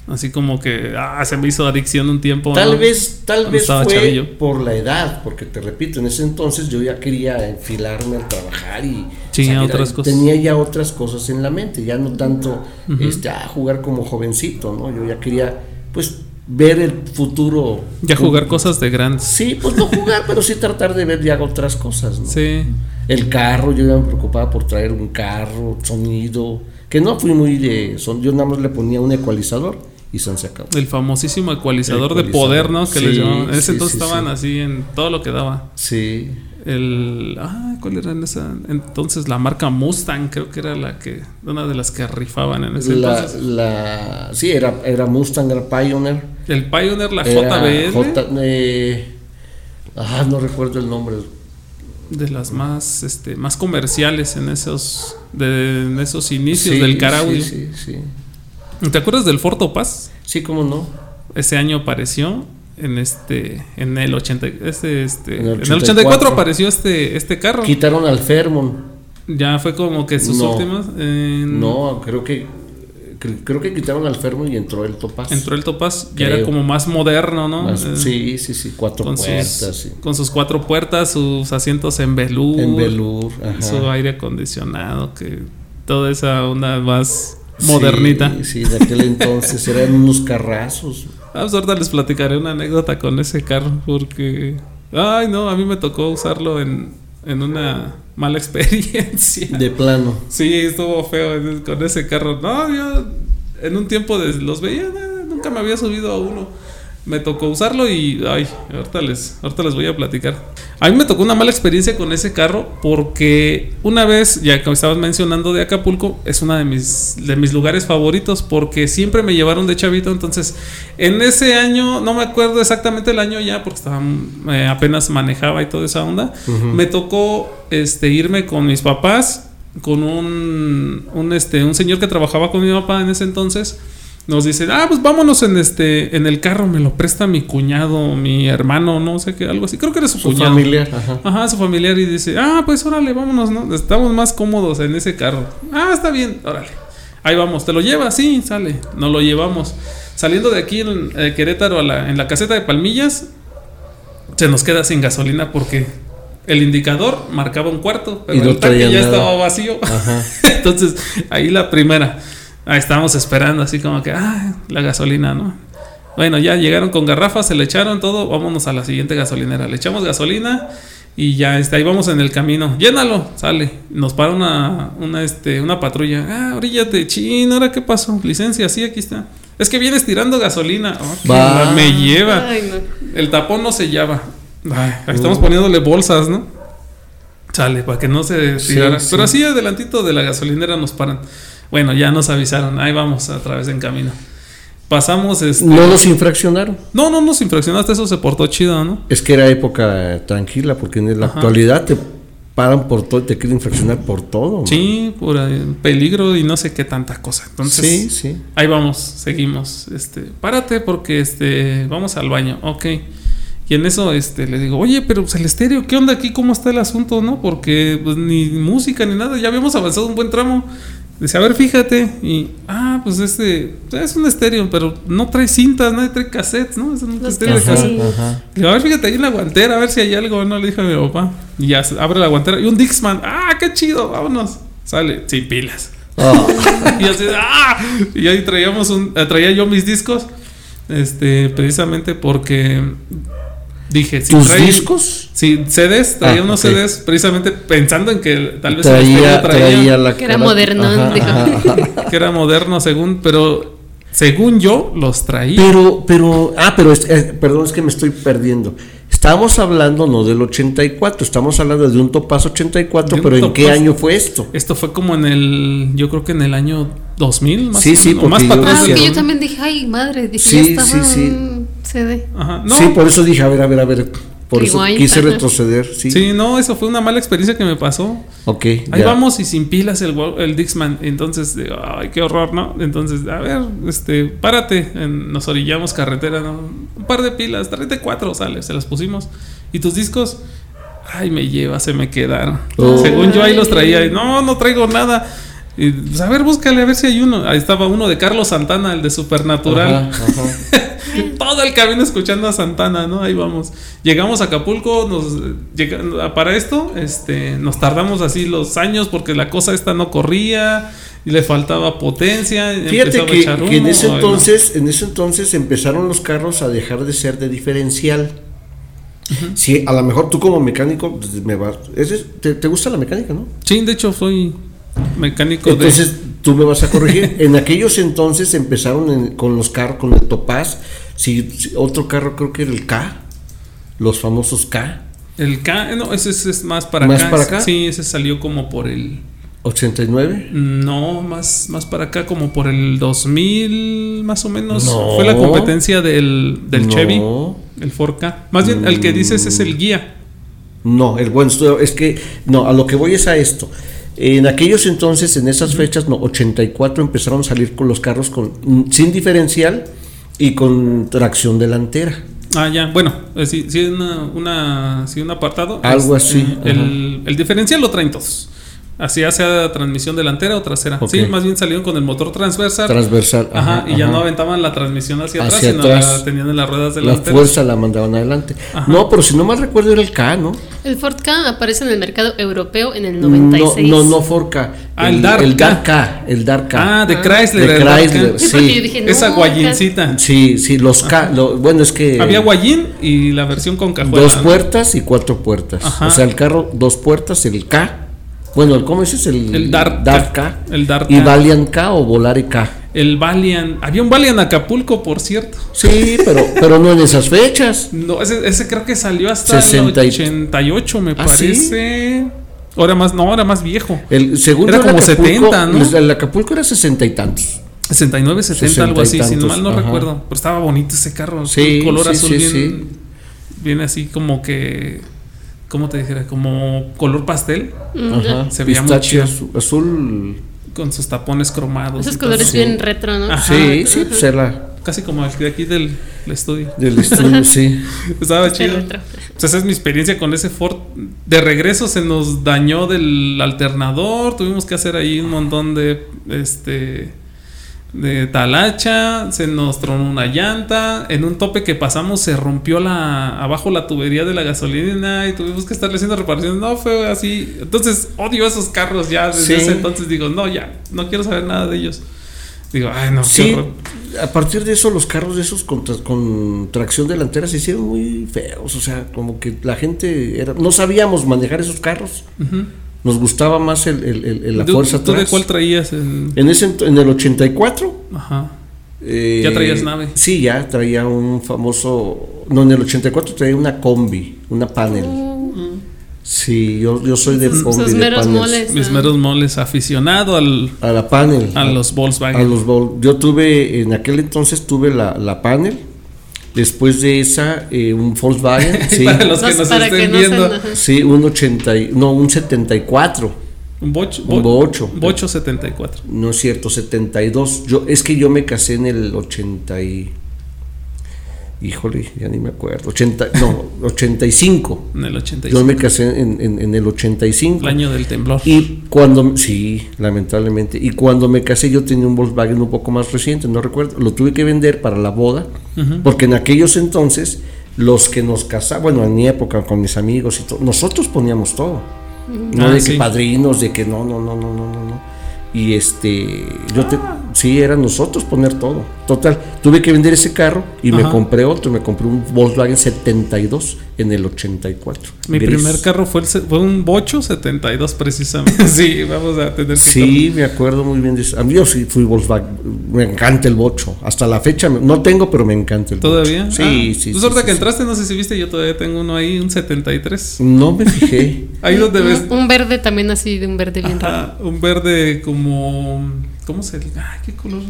así como que ah, se me hizo adicción un tiempo. Tal ¿no? vez, tal Cuando vez fue chavillo. por la edad, porque te repito, en ese entonces yo ya quería enfilarme al trabajar y Sí, salir a a- otras cosas. tenía ya otras cosas en la mente, ya no tanto este, a jugar como jovencito, ¿no? Yo ya quería pues ver el futuro. Ya jugar cosas de grandes. Sí, pues no jugar, pero sí tratar de ver ya otras cosas, ¿no? Sí. El carro, yo ya me preocupaba por traer un carro, sonido, que no fui muy de son, yo nada más le ponía un ecualizador y se acabó. El famosísimo ecualizador, de poder, ¿no? Que Sí, le llamaban. En ese sí, entonces sí, estaban sí. así en todo lo que daba. Sí. El. Ah, ¿cuál era en esa? Entonces la marca Mustang, creo que era la que. Una de las que rifaban en ese La, entonces. la, sí, era, era Mustang, era Pioneer. El Pioneer, la JBL. J- eh, ah, no recuerdo el nombre. de las más este más comerciales en esos de en esos inicios Sí, del car audio. Sí, sí, sí. ¿Te acuerdas del Ford Topaz? Sí, cómo no. Ese año apareció en este en el 80 este, este En en el el 84 84 apareció este este carro. Quitaron al Fairmont. Ya fue como que sus No. últimas No, creo que creo que quitaron al Fermo y entró el Topaz. Entró el Topaz, ya era como más moderno, ¿no? Más- Eh, sí, sí, sí, cuatro con puertas, sus, sí. con sus cuatro puertas, sus asientos en velour, En ajá. su aire acondicionado, que toda esa onda más modernita. Sí, sí, de aquel entonces eran unos carrazos. Ah, pues ahorita les platicaré una anécdota con ese carro porque, ay no, a mí me tocó usarlo en, en una mala experiencia. De plano. Sí, estuvo feo con ese carro. No, yo en un tiempo de- los veía, nunca me había subido a uno. Me tocó usarlo y, ay, ahorita les, ahorita les voy a platicar. A mí me tocó una mala experiencia con ese carro porque una vez, ya que estabas mencionando de Acapulco, es uno de mis, de mis lugares favoritos porque siempre me llevaron de chavito. Entonces, en ese año, no me acuerdo exactamente el año ya porque estaba, eh, apenas manejaba y toda esa onda, me tocó este, irme con mis papás con un, un, este, un señor que trabajaba con mi papá en ese entonces. Nos dice, ah, pues vámonos en este, en el carro, me lo presta mi cuñado, mi hermano, no sé qué, algo así. Creo que era su, Su cuñado. familiar, ajá. Ajá, su familiar y dice, ah, pues órale, vámonos, ¿no? Estamos más cómodos en ese carro. Ah, está bien, órale. Ahí vamos, ¿te lo llevas? Sí, sale. Nos lo llevamos. Saliendo de aquí en eh, Querétaro a la- en la caseta de Palmillas, se nos queda sin gasolina porque el indicador marcaba un cuarto, pero Y no el tanque ya nada. estaba vacío. Ajá. Entonces, ahí la primera. Ahí estábamos esperando, así como que, ah, la gasolina, ¿no? Bueno, ya llegaron con garrafas, se le echaron todo. Vámonos a la siguiente gasolinera. Le echamos gasolina y ya está. Ahí vamos en el camino. Llénalo, sale. Nos para una, una, este, una patrulla. Ah, oríllate, chin, ¿ahora qué pasó? Licencia, sí, aquí está. Es que vienes tirando gasolina. Oh, me lleva. Ay, no. El tapón no sellaba. Ay, ahí estamos poniéndole bolsas, ¿no? Sale, para que no se tirara. sí. Pero así adelantito de la gasolinera nos paran. Bueno, ya nos avisaron. Ahí vamos a través en camino. Pasamos este. No los infraccionaron. No, no nos infraccionaste, eso se portó chido, ¿no? Es que era época tranquila, porque en la Ajá. actualidad te paran por todo te quieren infraccionar por todo. Sí, por peligro y no sé qué tanta cosa. Entonces, sí, sí. ahí vamos, seguimos. Este, párate porque este, vamos al baño. Ok. Y en eso este, le digo, oye, pero pues, el estéreo, ¿qué onda aquí? ¿Cómo está el asunto? ¿No? Porque pues, ni música ni nada, ya habíamos avanzado un buen tramo. Dice, a ver, fíjate. Y, ah, pues este, es un estéreo, pero no trae cintas, no trae cassettes, ¿no? Es un Los estéreo de cassette. ajá. Le digo, a ver, fíjate ahí en la guantera, a ver si hay algo, ¿no? Le dije a mi papá. Y ya abre la guantera. Y un Dixman, ah, qué chido, vámonos. Sale, sin pilas. Ah, Y así, ¡ah! Y ahí traíamos un, eh, traía yo mis discos, este, precisamente porque dije, si ¿Tus trae- discos? Sí, CDs, traía Ah, unos ok. CDs, precisamente pensando en que tal vez Traía, traía, traía la Que era moderno, Ajá, ajá, ajá. que era moderno según, pero según yo los traía. Pero, pero, ah, pero, es- eh, perdón, es que me estoy perdiendo. Estamos hablando no del 84, estamos hablando de un Topaz 84, De un pero ¿en qué año fue esto? Esto fue como en el, yo creo que en el año 2000, más Sí, o sí, menos, o más para yo atrás Ah, yo 2000. también dije, ay, madre, dije, Sí, ya sí, estaba sí. Ajá, no, Sí, por eso dije, a ver, a ver, a ver. Por eso quise retroceder, sí. sí, no, eso fue una mala experiencia que me pasó. Ok. Ahí ya. vamos y sin pilas el, el Dixman. Entonces, digo, ay, qué horror, ¿no? Entonces, a ver, este, párate. En- nos orillamos carretera, ¿no? Un par de pilas, tráete cuatro, sale, se las pusimos. ¿Y tus discos? Ay, me lleva, se me quedaron. Oh. Según yo ahí los traía. y, no, no traigo nada. Y, pues, a ver, búscale a ver si hay uno. Ahí estaba uno de Carlos Santana, el de Supernatural. Ajá, ajá. Todo el camino escuchando a Santana, ¿no? Ahí vamos. Llegamos a Acapulco, nos llega- para esto, este, nos tardamos así los años porque la cosa esta no corría y le faltaba potencia. Fíjate a que, en ese ay, no. entonces, en ese entonces empezaron los carros a dejar de ser de diferencial. Sí, a lo mejor tú como mecánico pues, me vas, te, te gusta la mecánica, ¿no? Sí, de hecho soy mecánico Entonces tú me vas a corregir. en aquellos entonces empezaron en- con los carros, con el Topaz. Sí, otro carro creo que era el K, los famosos K, el K, no, ese es, es más para ¿Más acá. para acá? Sí, ese salió como por el 89. no, más más para acá como por el 2000 más o menos. No. Fue la competencia del del No. Chevy, el 4K. Más bien el que dices es el guía. No, el buen estudio, es que, no, a lo que voy es a esto. En aquellos entonces, en esas fechas, no, 84 empezaron a salir con los carros con, mm, sin diferencial y con tracción delantera. Ah, ya, bueno, eh, sí, sí, una, una, sí, un apartado. Algo así, El, el diferencial lo traen todos. Hacía sea transmisión delantera o trasera. Sí, más bien salieron con el motor transversal. Transversal. Ajá, y ya ajá. no aventaban la transmisión hacia, atrás, sino atrás. la tenían en las ruedas La delanteras. fuerza la mandaban adelante. No, pero si no mal recuerdo era el K, ¿no? El Ford K aparece en el mercado europeo en el No, 96. no, no Forca. Ah, el Dark El K. Dark K. El Dark K. Ah, de Chrysler. De el Chrysler, K. Sí, sí. yo dije, no, Esa guayincita. Sí, sí, los K. lo- bueno, es que. Había guayín y la versión con cajuela. Dos ¿no? puertas y cuatro puertas. Ajá. O sea, el carro, dos puertas, el K. Bueno, el- ¿cómo es El, El Dark K. K. El Dark Y K. Valiant K o Volare K. El Valiant. Había un Valiant Acapulco, por cierto. Sí, pero, pero no en esas fechas. No, ese, ese creo que salió hasta 60 y- el 88, me ¿Ah, sí? parece. Ahora más, no, ahora más viejo. El segundo Era como el Acapulco, 70, ¿no? El Acapulco era sesenta y tantos. 69, 70, 60 algo así, y si mal no ajá. recuerdo. Pero estaba bonito ese carro. Sí, un color sí, azul sí, bien, sí. bien así como que. ¿Cómo te dijera? Como color pastel. Ajá. Se veía muy Pistache chido. azul, azul. Con sus tapones cromados. Esos todo. colores Sí. bien retro, ¿no? Ajá. Sí, sí, pues era Casi como el de aquí del, del estudio. del estudio, sí. Estaba chido. retro. Pues esa es mi experiencia con ese Ford. De regreso se nos dañó del alternador. Tuvimos que hacer ahí un montón de este de talacha. Se nos tronó una llanta. En un tope que pasamos se rompió la abajo la tubería de la gasolina y tuvimos que estarle haciendo reparaciones. No fue así. Entonces odio esos carros ya desde Sí. ese entonces. Digo, no, ya, no quiero saber nada de ellos. Digo, ay, no, Sí, a partir de eso los carros de esos con, tra- con tracción delantera se hicieron muy feos, o sea, como que la gente era, no sabíamos manejar esos carros. Nos gustaba más el, el- el- el- la ¿Tú, fuerza tú de atrás. cuál traías? En... En ese en el 84 Ajá. eh, ¿Ya traías nave? Sí, ya traía un famoso, no, en el 84 traía una combi, una panel. Sí, yo, yo soy de combi sus de meros panels. moles. Mis meros moles, aficionado al, A la panel. a los Volkswagen. A los Vol- yo tuve, en aquel entonces tuve la, la panel. Después de esa, eh, un Volkswagen. sí, Para los que nos que estén no se viendo. enojen. sí, un 80, y- no, un 74. Un bocho. Un bocho. Bocho 74. No es cierto, 72. Yo, es que yo me casé en el 80 y... Híjole, ya ni me acuerdo. 80, no, 85. En el 85. Yo me casé en, en- en el 85. El año del temblor. Y cuando, sí, lamentablemente, y cuando me casé yo tenía un Volkswagen un poco más reciente, no recuerdo, lo tuve que vender para la boda, porque en aquellos entonces los que nos casaban, bueno, en mi época con mis amigos y todo, nosotros poníamos todo, no Ah, de sí. que padrinos, de que no, no, no, no, no, no, no. Y este, yo te, sí, era nosotros poner todo. Total, tuve que vender ese carro y me compré otro, me compré un Volkswagen 72 en el 84. Mi gris. primer carro fue, el, fue un Bocho 72 precisamente. sí, vamos a tener que Sí, me acuerdo muy bien de eso. A mí yo sí fui Volkswagen. Me encanta el bocho. Hasta la fecha no tengo, pero me encanta el ¿Todavía? bocho. Sí, Ah, sí. Pues sí, ahorita sí, que sí. entraste, no sé si viste, yo todavía tengo uno ahí, un 73. No me fijé. Ahí donde ves. Un, un verde también así, de un verde bien raro. ajá, un verde como. ¿Cómo se dice? Ay, qué color.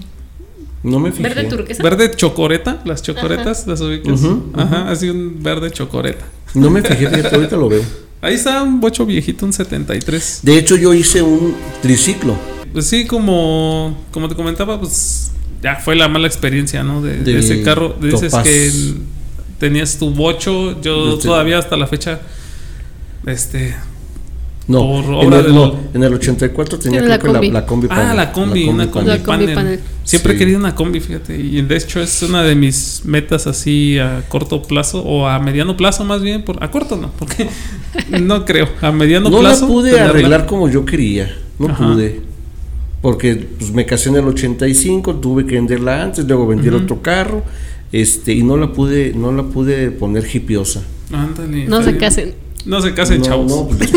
No me fijé. Verde turquesa. Verde chocoreta, las chocoretas, las ubicas. Ujú, Ajá, así un verde chocoreta. No me fijé, fíjate, ahorita lo veo. Ahí está un bocho viejito, un 73. De hecho, yo hice un triciclo. Pues sí, como, como te comentaba, pues ya fue la mala experiencia, ¿no? De, ese carro. Dices Topaz. que tenías tu bocho, yo Este- todavía hasta la fecha, este... No, Por en el, no, en el 84 tenía la creo que la, la combi Ah, panel, la combi, una combi, La combi panel. panel. Siempre he Sí. querido una combi, fíjate. Y de hecho es una de mis metas así a corto plazo, o a mediano plazo más bien. Por, a corto no, porque no creo. A mediano No plazo. la pude tenerla. arreglar como yo quería. No Ajá. pude. Porque pues, me casé en el 85, tuve que venderla antes, luego vendí el otro carro. Este, y no la pude, no la pude poner hipiosa. Ándale, No se bien. casen. No se casen, no, chavos. No, pues,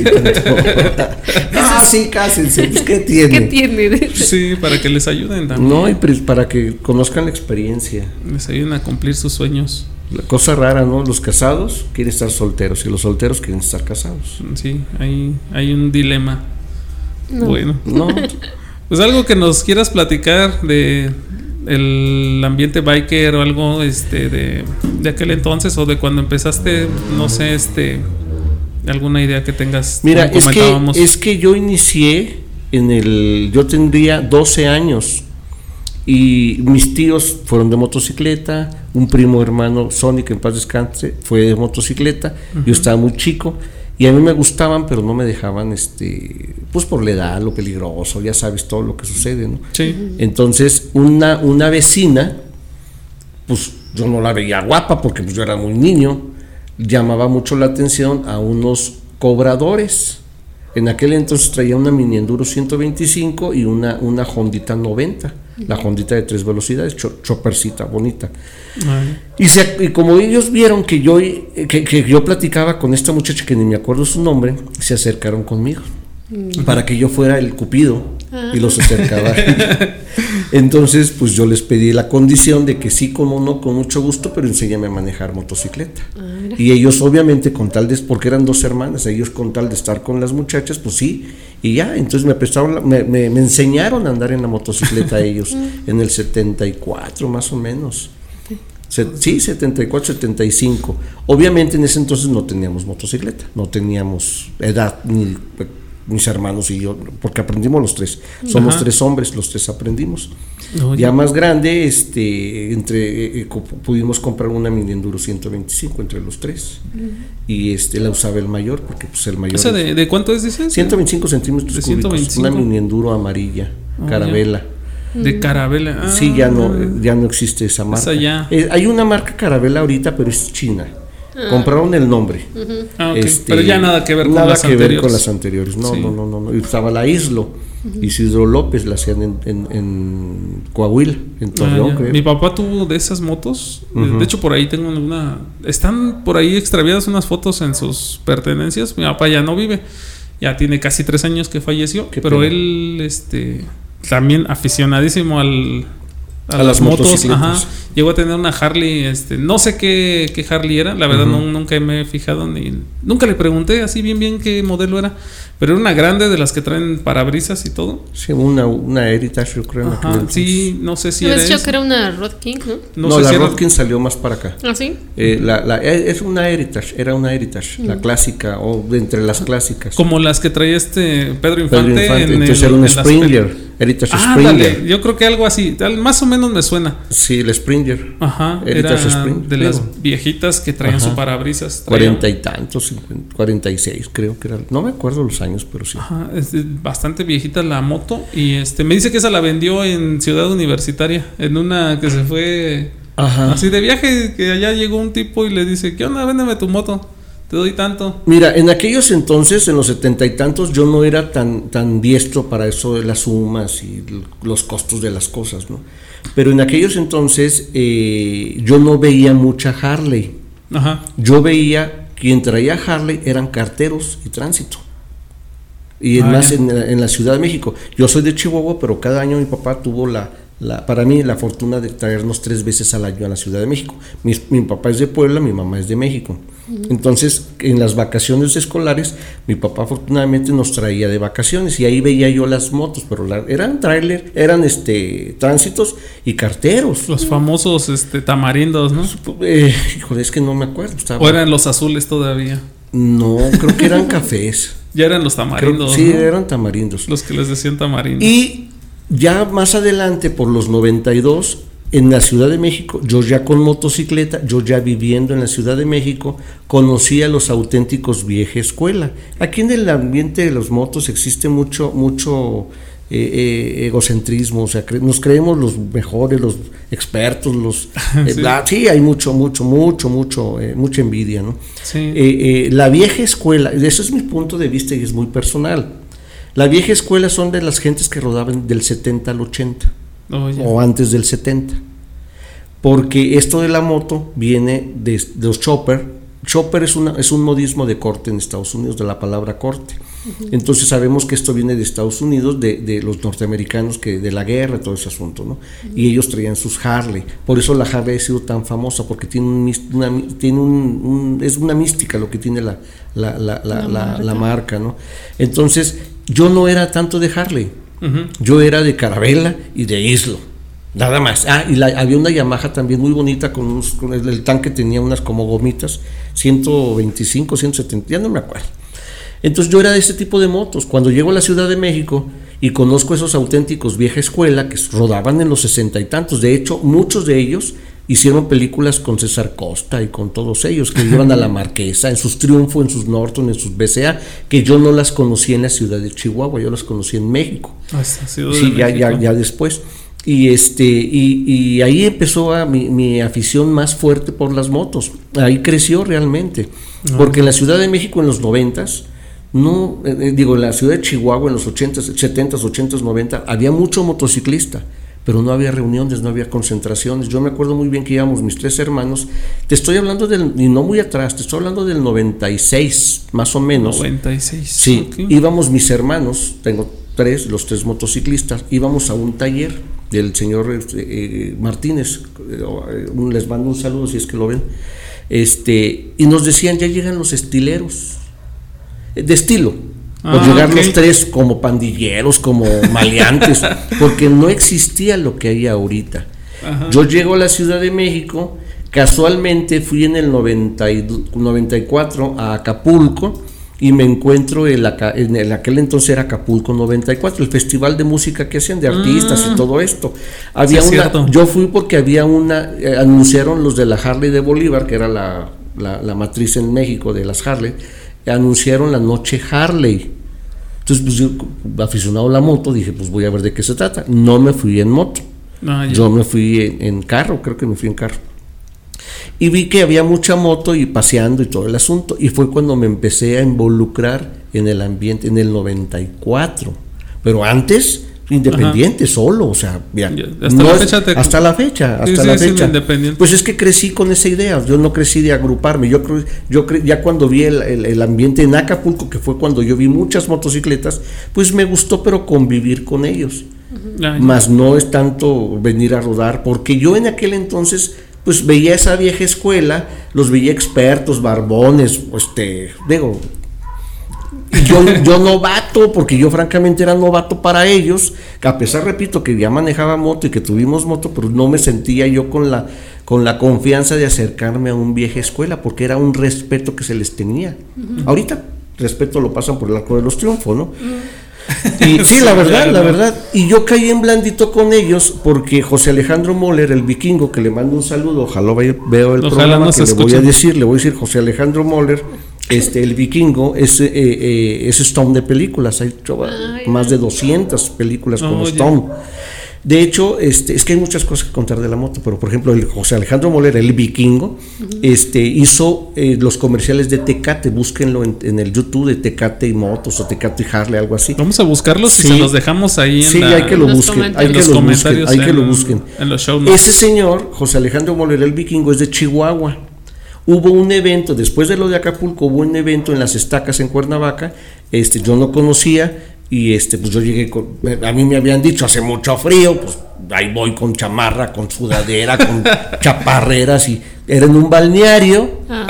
ah, sí, cásense. Pues, ¿Qué tiene? ¿Qué tiene? Sí, para que les ayuden también. No, y pre- para que conozcan la experiencia. Les ayuden a cumplir sus sueños. La cosa rara, ¿no? Los casados quieren estar solteros y los solteros quieren estar casados. Sí, hay, hay un dilema. No. Bueno, No, pues algo que nos quieras platicar de el ambiente biker o algo este de, de aquel entonces o de cuando empezaste, no sé, este alguna idea que tengas. mira, es que, es que yo inicié en el. Yo tendría 12 años y mis tíos fueron de motocicleta. Un primo hermano, Sonic, en paz descanse, fue de motocicleta. Yo estaba muy chico Y a mí me gustaban, pero no me dejaban, este, pues por la edad, lo peligroso, ya sabes todo lo que sucede, ¿no? Sí. Entonces, una, una vecina, pues yo no la veía guapa porque pues, yo era muy niño, llamaba mucho la atención a unos cobradores. En aquel entonces traía una Mini Enduro 125 y una, una Hondita 90, la Hondita de tres velocidades, cho- choppercita, bonita. Ay. Y, se- y como ellos vieron que yo, que, que yo platicaba con esta muchacha que ni me acuerdo su nombre, se acercaron conmigo para que yo fuera el cupido y los acercaba. Entonces, pues yo les pedí la condición de que sí, como no, con mucho gusto, pero enséñame a manejar motocicleta. y ellos, obviamente, con tal de, porque eran dos hermanas, ellos con tal de estar con las muchachas, pues sí, y ya, entonces me prestaron, la- me, me- me enseñaron a andar en la motocicleta ellos, en el 74 más o menos. Sí, 74, 75. Obviamente en ese entonces no teníamos motocicleta, no teníamos edad, ni mis hermanos y yo, porque aprendimos los tres. Somos Ajá. tres hombres, los tres aprendimos. Ya más grande, este, entre, eh, eh, pudimos comprar una mini enduro 125 entre los tres. Y este, la usaba el mayor, porque pues el mayor... ¿Esa es- de, de cuánto es, dices? 125 centímetros De cúbicos, 125. una mini enduro amarilla, Oh, carabela. De carabela. Ah, Sí, ya no, eh, ya no existe esa marca. ya. Eh, hay una marca Carabela ahorita, pero es china. Compraron el nombre. Ah, ok. Este, Pero ya nada que ver con nada las que ver anteriores. con las anteriores. No, Sí. no, no, no, no. Y Estaba la Islo. Isidro López la hacían en, en- en Coahuila, en Ah, Torreón, creo. Mi papá tuvo de esas motos. Eh. De hecho, por ahí tengo una. Están por ahí extraviadas unas fotos en sus pertenencias. Mi papá ya no vive. Ya tiene casi tres años que falleció. Qué pero pena. él, este. También aficionadísimo al. A, A las las motos, ajá. Llegó a tener una Harley, este, no sé qué, qué Harley era, la verdad no, nunca me he fijado ni, nunca le pregunté así bien bien qué modelo era, pero era una grande de las que traen parabrisas y todo. Sí, una, una Heritage, yo creo. Ajá, sí, no sé si era que era una Rod King, ¿no? No, No, sé la si era- Rodkin salió más para acá. ¿Ah, sí? Eh, la, la- eh, es una Heritage, era una Heritage, la clásica, o de entre las clásicas. Como las que traía este Pedro Infante. Pedro Infante, en entonces el- era un Springer, Heritage Ah, Springer. dale, yo creo que algo así, más o menos me suena. Sí, el Springer. Ajá, era de las viejitas que traían Ajá. su parabrisas. Cuarenta y tantos, cuarenta y seis creo que era. No me acuerdo los años, pero sí. Ajá, es bastante viejita la moto y este me dice que esa la vendió en Ciudad Universitaria, en una que se fue Ajá. así de viaje, que allá llegó un tipo y le dice, ¿qué onda? Véndeme tu moto, te doy tanto. Mira, en aquellos entonces, en los setenta y tantos, yo no era tan, tan diestro para eso de las sumas y los costos de las cosas, ¿no? Pero en aquellos entonces eh, yo no veía mucha Harley. Ajá. Yo veía quien traía Harley eran carteros y tránsito. Y Ah, más en, la- en la Ciudad de México. Yo soy de Chihuahua, pero cada año mi papá tuvo la, la- para mí la fortuna de traernos tres veces al año a la Ciudad de México. Mi, mi papá es de Puebla, mi mamá es de México. Entonces, en las vacaciones escolares, mi papá afortunadamente nos traía de vacaciones y ahí veía yo las motos, pero la- eran tráiler, eran este tránsitos y carteros. Los famosos este tamarindos, ¿no? Eh, híjole, es que no me acuerdo. estaba- O eran los azules todavía. no, creo que eran cafés. Ya eran los Creo- tamarindos. sí, ¿no? eran tamarindos. Los que les decían tamarindos. Y ya más adelante, por los 92, en la Ciudad de México, yo ya con motocicleta, yo ya viviendo en la Ciudad de México, conocí a los auténticos vieja escuela. Aquí en el ambiente de los motos existe mucho, mucho eh, eh, egocentrismo, o sea, cre- nos creemos los mejores, los expertos, los... eh, Sí. bla- sí, hay mucho, mucho, mucho, mucho, mucha envidia, ¿no? Sí. La vieja escuela, eso es mi punto de vista y es muy personal. La vieja escuela son de las gentes que rodaban del 70 al 80 Oye. o antes del 70. Porque esto de la moto viene de, de los chopper. Chopper es, una, es un modismo de corte en Estados Unidos, de la palabra corte. Entonces sabemos que esto viene de Estados Unidos, de, de los norteamericanos, que de la guerra, todo ese asunto, ¿no? Y ellos traían sus Harley. Por eso la Harley ha sido tan famosa, porque tiene, un, una, tiene un, un- es una mística lo que tiene la, la, la, la, la- la marca, ¿no? Entonces, yo no era tanto de Harley. Yo era de Carabela y de Islo. Nada más. Ah, y había una Yamaha también muy bonita con, unos- el tanque tenía unas como gomitas, 125, 170, ya no me acuerdo. Entonces yo era de ese tipo de motos. Cuando llego a la Ciudad de México y conozco esos auténticos vieja escuela que rodaban en los sesenta y tantos, de hecho muchos de ellos hicieron películas con César Costa y con todos ellos, que iban a la Marquesa, en sus Triunfo, en sus Norton, en sus BCA, que yo no las conocí en la ciudad de Chihuahua, yo las conocí en México. Ah, ciudad de sí, ya, ya, México. ya después. Y, este, y, y ahí empezó a mi, mi afición más fuerte por las motos. Ahí creció realmente. Porque en la Ciudad de México en los noventas, no, eh, eh, digo, en la ciudad de Chihuahua en los 80s, 70s, 80s, 90 había mucho motociclista, pero no había reuniones, no había concentraciones. Yo me acuerdo muy bien que íbamos mis tres hermanos, te estoy hablando del, y no muy atrás, te estoy hablando del 96, más o menos. 96. Sí, ok. íbamos mis hermanos, tengo tres, los tres motociclistas, íbamos a un taller del señor este, eh, Martínez, eh, un- les mando un saludo si es que lo ven, este, y nos decían, ya llegan los estileros, eh, de estilo, por Ah, llegar los tres como pandilleros, como maleantes, porque no existía lo que hay ahorita. Ajá. Yo llego a la Ciudad de México, casualmente fui en el 90 y du- 94 a Acapulco y me encuentro en, Aca- en el- aquel entonces era Acapulco 94, el festival de música que hacían de artistas y todo esto. Había. Sí, una, yo fui porque había una, eh, anunciaron los de la Harley de Bolívar, que era la, la- la matriz en México de las Harley, anunciaron la noche Harley. Entonces, pues yo, aficionado a la moto, dije, pues voy a ver de qué se trata. No me fui en moto. Ah. Yo me fui en, en carro, creo que me fui en carro. Y vi que había mucha moto y paseando y todo el asunto. Y fue cuando me empecé a involucrar en el ambiente, en el 94. Pero antes, independiente, solo, o sea, mira, hasta la fecha te- hasta la fecha, hasta sí, la sí, fecha. independiente. Pues es que crecí con esa idea, yo no crecí de agruparme, yo, cre- yo cre- ya cuando vi el, el- el ambiente en Acapulco, que fue cuando yo vi muchas motocicletas, pues me gustó, pero convivir con ellos ya. más no es tanto venir a rodar, porque yo en aquel entonces pues veía esa vieja escuela, los veía expertos, barbones, este, digo, yo, yo novato, porque yo francamente era novato para ellos, que a pesar, repito, que ya manejaba moto y que tuvimos moto, pero no me sentía yo con la, con la confianza de acercarme a un vieja escuela, porque era un respeto que se les tenía. Ahorita, respeto lo pasan por el arco de los triunfos, ¿no? Y, sí, la verdad, la verdad. Y yo caí en blandito con ellos porque José Alejandro Moller, el vikingo, que le mando un saludo, ojalá veo el Ojalá programa que le voy a decir, le voy a decir José Alejandro Moller, este, el vikingo, es, eh, eh, es Stone de películas, hay hecho, Ay, más de 200 películas como Oye. Stone. De hecho, este, es que hay muchas cosas que contar de la moto, pero por ejemplo, el José Alejandro Moller, el vikingo, este, hizo eh, los comerciales de Tecate, búsquenlo en, en el YouTube de Tecate y motos o Tecate y Harley, algo así. Vamos a buscarlos y Sí. se los dejamos ahí en, Sí, la- hay que lo busquen, hay comentarios. que lo busquen, hay que en- lo busquen. en los show notes. Ese señor, José Alejandro Moller, el vikingo, es de Chihuahua. Hubo un evento, después de lo de Acapulco, hubo un evento en las estacas en Cuernavaca, este, yo no conocía, y este, pues yo llegué con, a mí me habían dicho, hace mucho frío, pues ahí voy con chamarra, con sudadera, con chaparreras, y era en un balneario, Ah,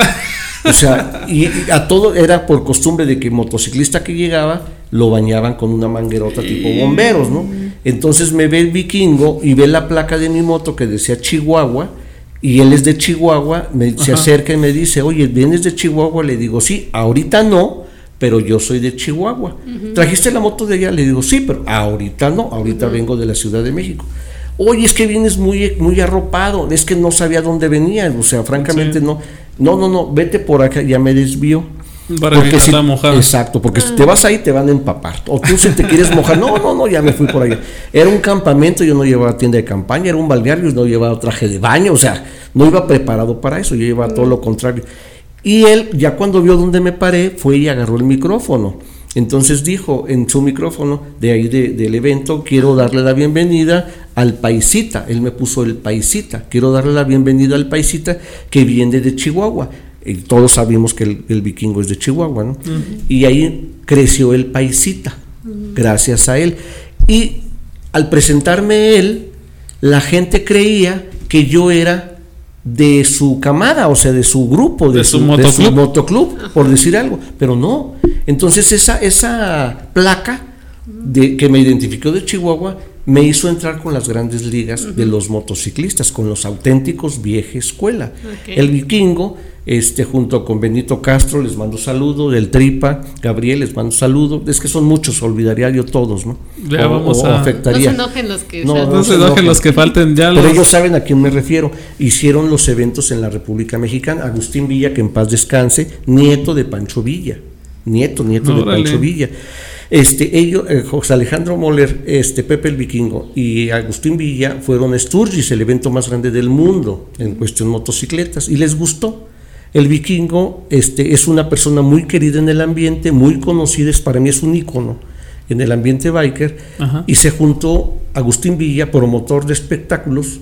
o sea, y, y a todo era por costumbre de que motociclista que llegaba lo bañaban con una manguerota tipo bomberos, ¿no? Entonces me ve el vikingo y ve la placa de mi moto que decía Chihuahua y él es de Chihuahua, me, se acerca y me dice, oye, ¿vienes de Chihuahua? Le digo, sí, ahorita no, pero yo soy de Chihuahua. ¿Trajiste la moto de allá? Le digo, sí, pero ahorita no, ahorita vengo de la Ciudad de México. Oye, es que vienes muy, muy arropado, es que no sabía dónde venía, o sea, francamente Sí. no. No, no, no, vete por acá, ya me desvío. Para evitar si, la mojada. Exacto, porque si te vas ahí te van a empapar. O tú si te quieres mojar, no, no, no, ya me fui por allá. Era un campamento, yo no llevaba tienda de campaña, era un balneario, no llevaba traje de baño, o sea, no iba preparado para eso, yo llevaba todo lo contrario. Y él, ya cuando vio dónde me paré, fue y agarró el micrófono. Entonces dijo en su micrófono de ahí de- del evento, quiero darle la bienvenida al paisita. Él me puso el paisita. Quiero darle la bienvenida al paisita que viene de Chihuahua. Y todos sabemos que el, el vikingo es de Chihuahua, ¿no? Y ahí creció el paisita, gracias a él. Y al presentarme él, la gente creía que yo era de su camada, o sea, de su grupo, de, De su su, de motoclub. su motoclub, por decir algo, pero no. Entonces esa, esa placa de, que me identificó de Chihuahua me hizo entrar con las grandes ligas de los motociclistas, con los auténticos vieja escuela. El vikingo este, junto con Benito Castro, les mando saludo, del Tripa, Gabriel, les mando saludo, es que son muchos, olvidaría yo todos, ¿no? Ya vamos a- afectaría. No se enojen los que. No, o sea, No se enojen los que falten ya. Pero los- ellos saben a quién me refiero. Hicieron los eventos en la República Mexicana. Agustín Villa, que en paz descanse, nieto de Pancho Villa. Nieto, nieto de. Pancho Villa. Este, ellos, eh, José Alejandro Moller, este, Pepe el Vikingo y Agustín Villa fueron a Sturgis, el evento más grande del mundo en cuestión motocicletas, y les gustó. El vikingo este, es una persona muy querida en el ambiente, muy conocida, es, para mí es un ícono en el ambiente biker, Ajá. y se juntó Agustín Villa, promotor de espectáculos,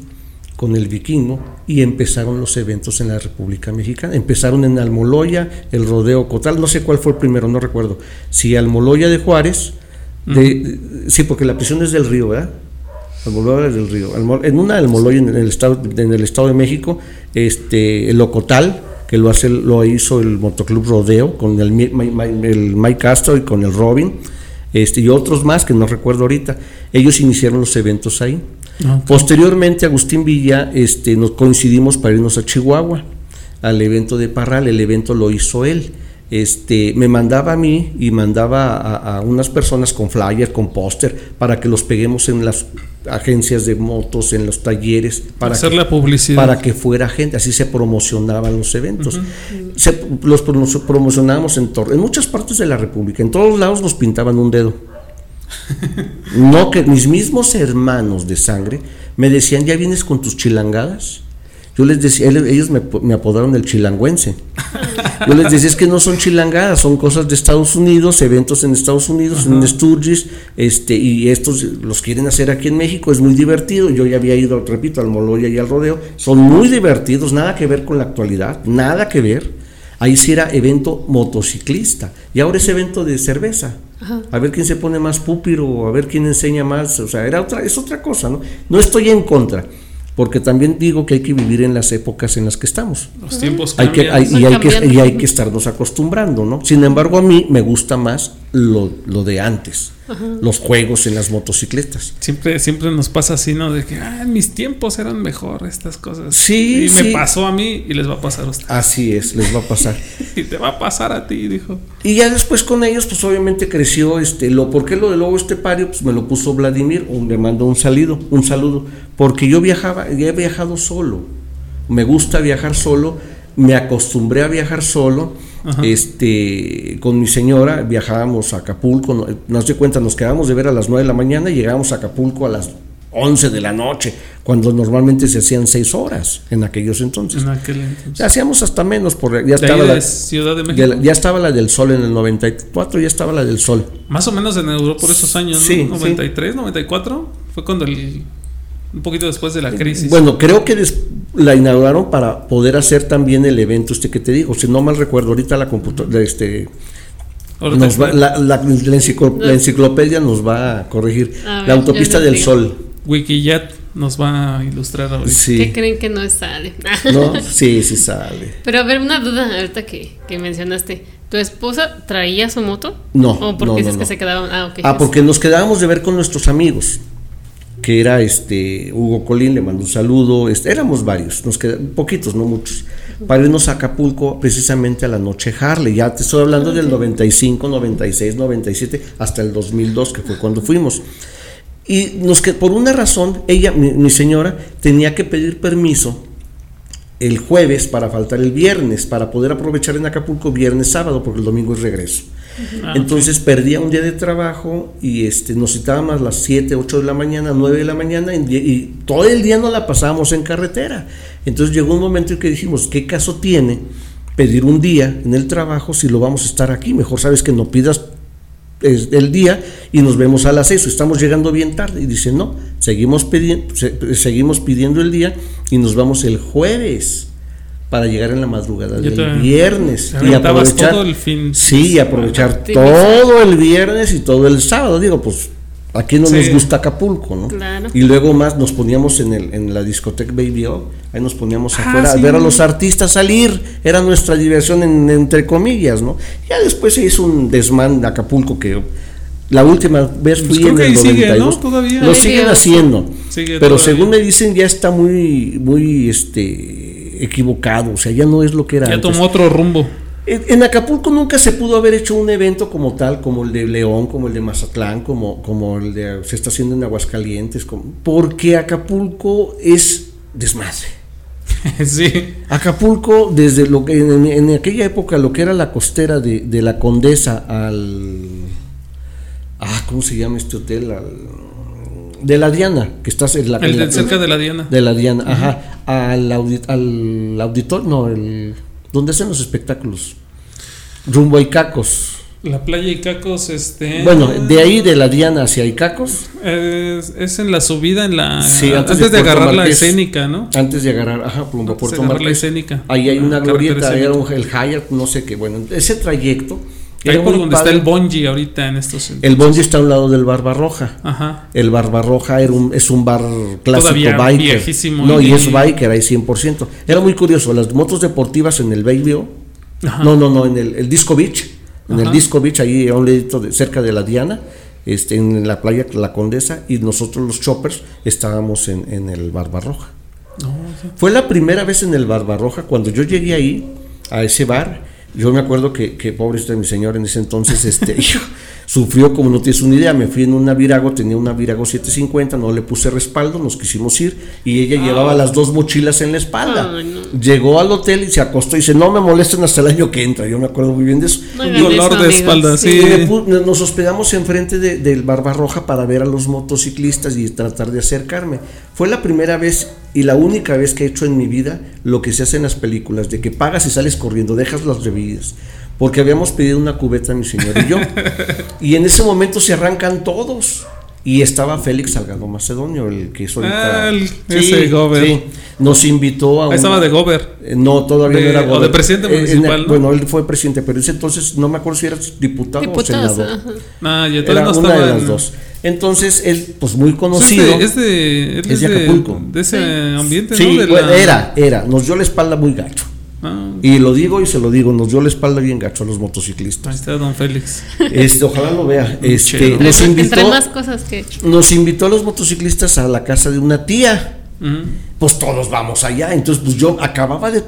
con el vikingo y empezaron los eventos en la República Mexicana. Empezaron en Almoloya, el Rodeo Cotal, no sé cuál fue el primero, no recuerdo. Si Almoloya de Juárez, de, sí, porque la prisión es del río, ¿verdad? Almoloya del río. En una Almoloya en el estado, en el estado de México, este, el Ocotal, que lo hace, lo hizo el Motoclub Rodeo con el, Mi- Mi- Mi- el Mike Castro y con el Robin, este, y otros más que no recuerdo ahorita. Ellos iniciaron los eventos ahí. Ok. Posteriormente, Agustín Villa, este, nos coincidimos para irnos a Chihuahua, al evento de Parral, el evento lo hizo él. Este, me mandaba a mí y mandaba a, a unas personas con flyer, con póster, para que los peguemos en las agencias de motos, en los talleres, para hacer que, la publicidad. para que fuera gente, así se promocionaban los eventos. Se- los promo- promocionábamos en, en muchas partes de la República, en todos lados nos pintaban un dedo. No, que mis mismos hermanos de sangre me decían, ¿ya vienes con tus chilangadas? Yo les decía, ellos me, me apodaron el chilangüense. Yo les decía, es que no son chilangadas, son cosas de Estados Unidos, eventos en Estados Unidos, en Sturgis, este, y estos los quieren hacer aquí en México, es muy divertido. Yo ya había ido, repito, al Moloya y al Rodeo, son muy divertidos, nada que ver con la actualidad, nada que ver. Ahí sí era evento motociclista, y ahora es evento de cerveza. A ver quién se pone más púpiro, a ver quién enseña más, o sea, era otra, es otra cosa, ¿no? No estoy en contra, porque también digo que hay que vivir en las épocas en las que estamos. Los tiempos Hay que, cambian. hay- y, hay que, y hay que estarnos acostumbrando, ¿no? Sin embargo, a mí me gusta más lo, lo de antes, los juegos en las motocicletas. Siempre, siempre nos pasa así, ¿no? De que, ah, en mis tiempos eran mejor estas cosas. Sí, Y me pasó a mí y les va a pasar a usted. Así es, les va a pasar. Y te va a pasar a ti, dijo. Y ya después con ellos, pues obviamente creció este, lo, ¿por qué lo de Lobo Estepario? Pues me lo puso Vladimir, o le mando un saludo, un saludo, porque yo viajaba, ya he viajado solo, me gusta viajar solo, me acostumbré a viajar solo, Ajá. este, con mi señora viajábamos a Acapulco, no- nos de cuenta, nos quedábamos de ver a las 9 de la mañana y llegábamos a Acapulco a las 11 de la noche, cuando normalmente se hacían 6 horas en aquellos entonces. En aquel entonces. Hacíamos hasta menos, porque ya estaba, la, Ciudad de México. la- ya estaba la del sol en el 94, ya estaba la del sol. Más o menos en Europa por esos años, ¿no? Sí, 93, 94. Fue cuando el. Un poquito después de la crisis. Bueno, creo que des- la inauguraron para poder hacer también el evento este que te digo. Si no mal recuerdo, ahorita la computadora, este, nos va- la, la- la enciclo- la enciclopedia nos va a corregir. A ver, la autopista del digo. sol. Wikiyat nos va a ilustrar ahorita. ¿Qué creen que no sale? ¿No? Sí, sí sale. Pero a ver, una duda ahorita que, que mencionaste. ¿Tu esposa traía su moto? No, ¿O porque no, dices no, que no. se quedaban? Ah. Ah, porque nos quedábamos de ver con nuestros amigos, que era este Hugo Colín, le mando un saludo, este, éramos varios, nos quedaban poquitos, no muchos, para irnos a Acapulco precisamente a la noche Harley, ya te estoy hablando del 95, 96, 97, hasta el 2002, que fue cuando fuimos. Y nos que por una razón, ella, mi, mi señora, tenía que pedir permiso el jueves para faltar el viernes, para poder aprovechar en Acapulco viernes, sábado, porque el domingo es regreso. Ah, Entonces perdía un día de trabajo y este, nos citábamos a las 7, 8 de la mañana, 9 de la mañana y, todo el día nos la pasábamos en carretera. Entonces llegó un momento en que dijimos, ¿qué caso tiene pedir un día en el trabajo si lo vamos a estar aquí? Mejor sabes que no pidas el día y nos vemos a las 6, estamos llegando bien tarde. Y dice, no, seguimos, seguimos pidiendo el día y nos vamos el jueves para llegar en la madrugada del te- viernes te y aprovechar todo el fin. sí y aprovechar todo el viernes y todo el sábado digo pues aquí no Sí. nos gusta Acapulco no Claro. y luego más nos poníamos en el en la discoteca Baby O ahí nos poníamos Ah, afuera sí. a ver a los artistas salir era nuestra diversión en- entre comillas no ya después se hizo un desmán de Acapulco que la última vez fui Pues creo en el ahí sigue, 92 ¿no? Todavía. lo siguen haciendo Sigue pero todavía. según me dicen ya está muy muy este equivocado, o sea, ya no es lo que era Ya antes. tomó otro rumbo. En, en Acapulco nunca se pudo haber hecho un evento como tal, como el de León, como el de Mazatlán, como, como el de se está haciendo en Aguascalientes, como- porque Acapulco es desmadre. sí. Acapulco, desde lo que en, en aquella época, lo que era la costera de, de la Condesa al. Ah, ¿cómo se llama este hotel? Al- de la Diana, que estás en la. El de la- cerca de la Diana. de la Diana, ajá. Al, audi- al auditor, no, el. ¿Dónde hacen los espectáculos? Rumbo a Icacos. La playa Icacos, este. Bueno, de ahí de la Diana hacia Icacos, Es, es en la subida, en la. Sí, antes, antes de agarrar la Marqués. escénica, ¿no? antes de agarrar, ajá, rumbo a Puerto agarrar la Marqués. escénica. Ahí hay una glorieta, era escénica. un, el Hyatt, no sé qué. Bueno, ese trayecto. Ahí por muy donde padre. está el Bonji ahorita en estos. El Bonji está a un lado del Barbarroja. Ajá. El Barbarroja era un, es un bar clásico Todavía biker. viejísimo No, y, y- es biker ahí 100%. Era muy curioso, las motos deportivas en el Ajá. No, no, no, en el, el Disco Beach. En el. Disco Beach, ahí a un ladito de- cerca de la Diana, este, en la playa La Condesa, y nosotros los choppers estábamos en, en el Barbarroja. No, sí. Fue la primera vez en el Barbarroja, cuando yo llegué ahí, a ese bar, yo me acuerdo que, que pobrecito de mi señor en ese entonces, este, hijo, sufrió como no tienes una idea, me fui en una Virago, tenía una Virago 750, no le puse respaldo, nos quisimos ir, y ella llevaba las dos mochilas en la espalda. No. Llegó al hotel y se acostó y dice, no me molesten hasta el año que entra, yo me acuerdo muy bien de eso. Un dolor de espalda, sí. Nos hospedamos enfrente de, del Barbarroja para ver a los motociclistas y tratar de acercarme. Fue la primera vez y la única vez que he hecho en mi vida lo que se hace en las películas, de que pagas y sales corriendo, dejas las bebidas. Porque habíamos pedido una cubeta, mi señor y yo. y en ese momento se arrancan todos. Y estaba Félix Salgado Macedonio, el que es ahorita. Ah, el- ese Gober. Nos invitó a Ahí un- estaba de Gober. eh, No, todavía De- no era o de Gober. presidente Eh, en municipal, el- ¿no? Bueno, él fue presidente, pero ese entonces no me acuerdo si era diputado, o senador. Ah, ya Era una de en- las dos. Entonces él, pues muy conocido. Es de, es de, Es de Acapulco. de ese ambiente, sí, ¿no? De bueno, la- era, era. Nos dio la espalda muy gacho. Ah, Y lo digo y se lo digo, nos dio la espalda bien gacho a los motociclistas. ahí está Don Félix. Este, ojalá lo vea. Este, nos Entre, invitó, entre más cosas que he hecho. nos invitó a los motociclistas a la casa de una tía. Pues todos vamos allá. Entonces, pues yo acababa de.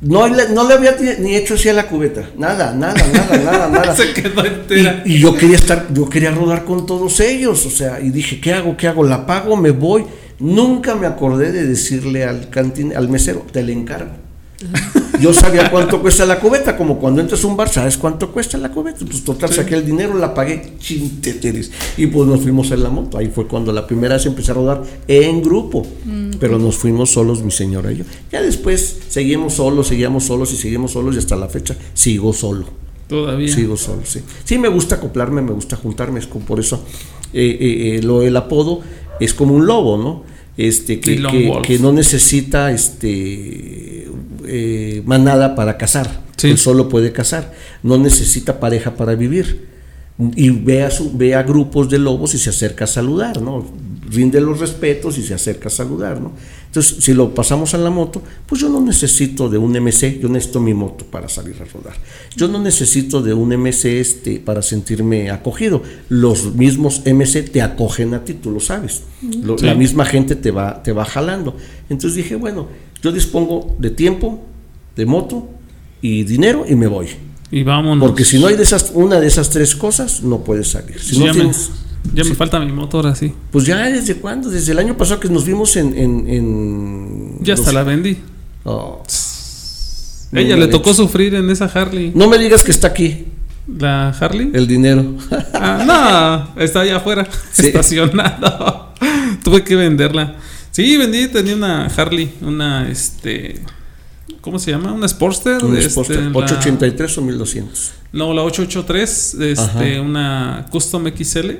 No, le- no le había ni- ni hecho así a la cubeta. Nada, nada, nada, nada, nada. Se quedó entera. Y, y yo quería estar, yo quería rodar con todos ellos, o sea, y dije, ¿qué hago? ¿Qué hago? ¿La pago? ¿Me voy? Nunca me acordé de decirle al cantin, al mesero, te le encargo. Yo sabía cuánto cuesta la cubeta, como cuando entras a un bar, ¿sabes cuánto cuesta la cubeta? Pues total, saqué el dinero, la pagué, chinteteres. Y pues nos fuimos en la moto. Ahí fue cuando la primera vez empecé a rodar en grupo. Pero nos fuimos solos, mi señora y yo. Ya después seguimos solos, seguíamos solos y seguimos solos y hasta la fecha sigo solo. Todavía. Sigo solo, sí. Sí, me gusta acoplarme, me gusta juntarme, es como por eso eh, eh, eh, lo, el apodo es como un lobo, ¿no? Este, Sí, que, que- que no necesita este eh, manada para cazar, Sí. él solo puede cazar, no necesita pareja para vivir. Y ve a, su- ve a grupos de lobos y se acerca a saludar, ¿no? Rinde los respetos y se acerca a saludar, ¿no? Entonces, si lo pasamos a la moto, pues yo no necesito de un MC, yo necesito mi moto para salir a rodar. Yo no necesito de un MC este, para sentirme acogido. Los mismos MC te acogen a ti, tú lo sabes. Lo- Sí. La misma gente te va, te va jalando. Entonces dije, bueno, yo dispongo de tiempo, de moto y dinero y me voy. Y vámonos. Porque si no hay de esas, una de esas tres cosas, no puedes salir. Si Sí, no ya, tienes- me, ya me falta mi motor así. pues ya desde cuándo, desde el año pasado que nos vimos en... en, en Ya hasta los- la vendí. Oh. Ella le tocó sufrir en esa Harley. No me digas que está aquí ¿La Harley? el dinero. Ah, no, está allá afuera, Sí. estacionado. Tuve que venderla. Sí, vendí, tenía una Harley, una este ¿cómo se llama? Una Sportster, Un este, Sportster, la- 883 o 1200. No, la 883, este, Ajá. una Custom XL.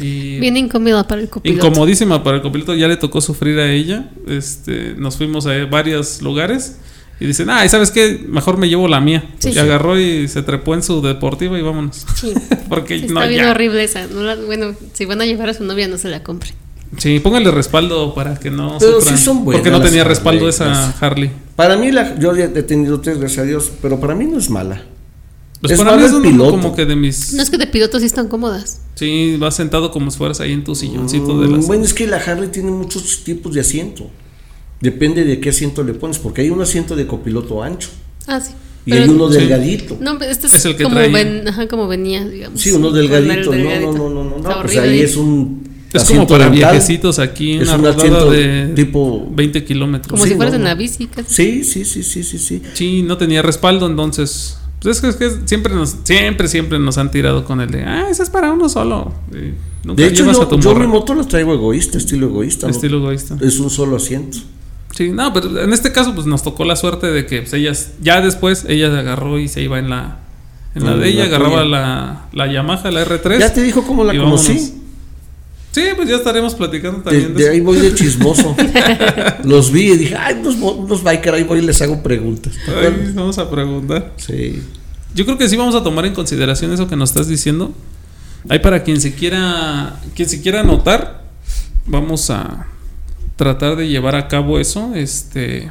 Y Bien incómoda para el copiloto. incomodísima para el copiloto, ya le tocó sufrir a ella. Este, nos fuimos a varios lugares y dicen, "Ah, ¿y ¿sabes qué? Mejor me llevo la mía." Sí. y agarró y se trepó en su deportiva y vámonos. Sí. Porque Está no bien ya. horrible esa. no la- bueno, si van a llevar a su novia, no se la compre. Sí, póngale respaldo para que no Pero sufran. sí son buenas Porque no tenía Harley, respaldo esa Harley. Para mí, la, yo ya he tenido tres, gracias a Dios, pero para mí no es mala. Pues Es para mí es piloto. como que de mis. No es que de piloto sí están cómodas. Sí, vas sentado como si fueras ahí en tu silloncito de Mm, las. Bueno, es que la Harley tiene muchos tipos de asiento. Depende de qué asiento le pones, porque hay un asiento de copiloto ancho Ah, sí. y Pero- hay uno Sí. delgadito. No, pero este es, Es el que como, trae. ven- ajá, como venía, digamos. Sí, uno delgadito. No, delgadito. no, no, no, no, no, Está pues horrible ahí es un Es como para dental. viejecitos aquí, Es una un rodada de tipo- 20 kilómetros. Como Sí, si fueras no, en la bici. casi. Sí, sí, sí, sí, sí, sí. Sí, no tenía respaldo, entonces. Pues es que, es que siempre nos, siempre, siempre nos han tirado con el de, ah, ese es para uno solo. Nunca De hecho, yo, tu yo mi moto la traigo egoísta, estilo egoísta. ¿no? Estilo egoísta. Es un solo asiento. Sí, no, pero en este caso, pues nos tocó la suerte de que pues, ellas, ya después, ella se agarró y se iba en la, en la En de ella, la agarraba la, la Yamaha, la R3. Ya te dijo cómo la conocí. vámonos. Sí, pues ya estaremos platicando también de, de ahí voy de chismoso. Los vi y dije, ay, unos, unos biker, ahí voy y les hago preguntas. ¿Te Ay, vamos a preguntar. Sí. Yo creo que sí vamos a tomar en consideración eso que nos estás diciendo. Ahí para quien se quiera, quien se quiera anotar, vamos a tratar de llevar a cabo eso. Este,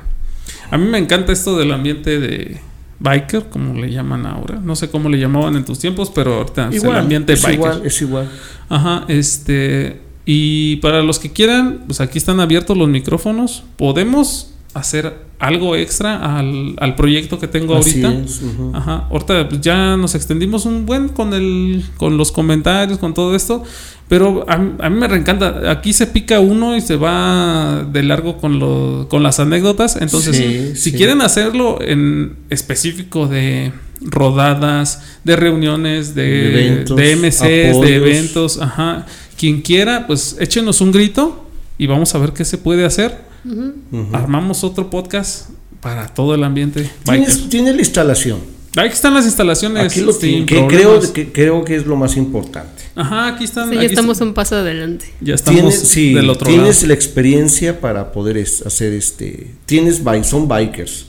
a mí me encanta esto del ambiente de biker, como le llaman ahora. No sé cómo le llamaban en tus tiempos, pero ahorita es el ambiente es biker. igual, es igual. Ajá, este. Y para los que quieran, pues aquí están abiertos los micrófonos. Podemos hacer algo extra al, al proyecto que tengo Así ahorita. es. Ajá, ahorita pues, ya nos extendimos un buen con el con los comentarios, con todo esto, pero a, mí- a mí me reencanta. Aquí se pica uno y se va de largo con lo, con las anécdotas. Entonces, Sí, si sí. quieren hacerlo en específico de rodadas, de reuniones, de, De eventos, de MCs, de eventos, ajá, quien quiera, pues échenos un grito y vamos a ver qué se puede hacer. Armamos otro podcast para todo el ambiente. Tienes, tiene la instalación. Aquí están las instalaciones. Aquí lo sin tiene, que creo, que creo que es lo más importante. Ajá, aquí están. Sí, ya aquí estamos un paso adelante. ya estamos Tienes, sí, del otro tienes lado. la experiencia para poder es- hacer este. Tienes son bikers.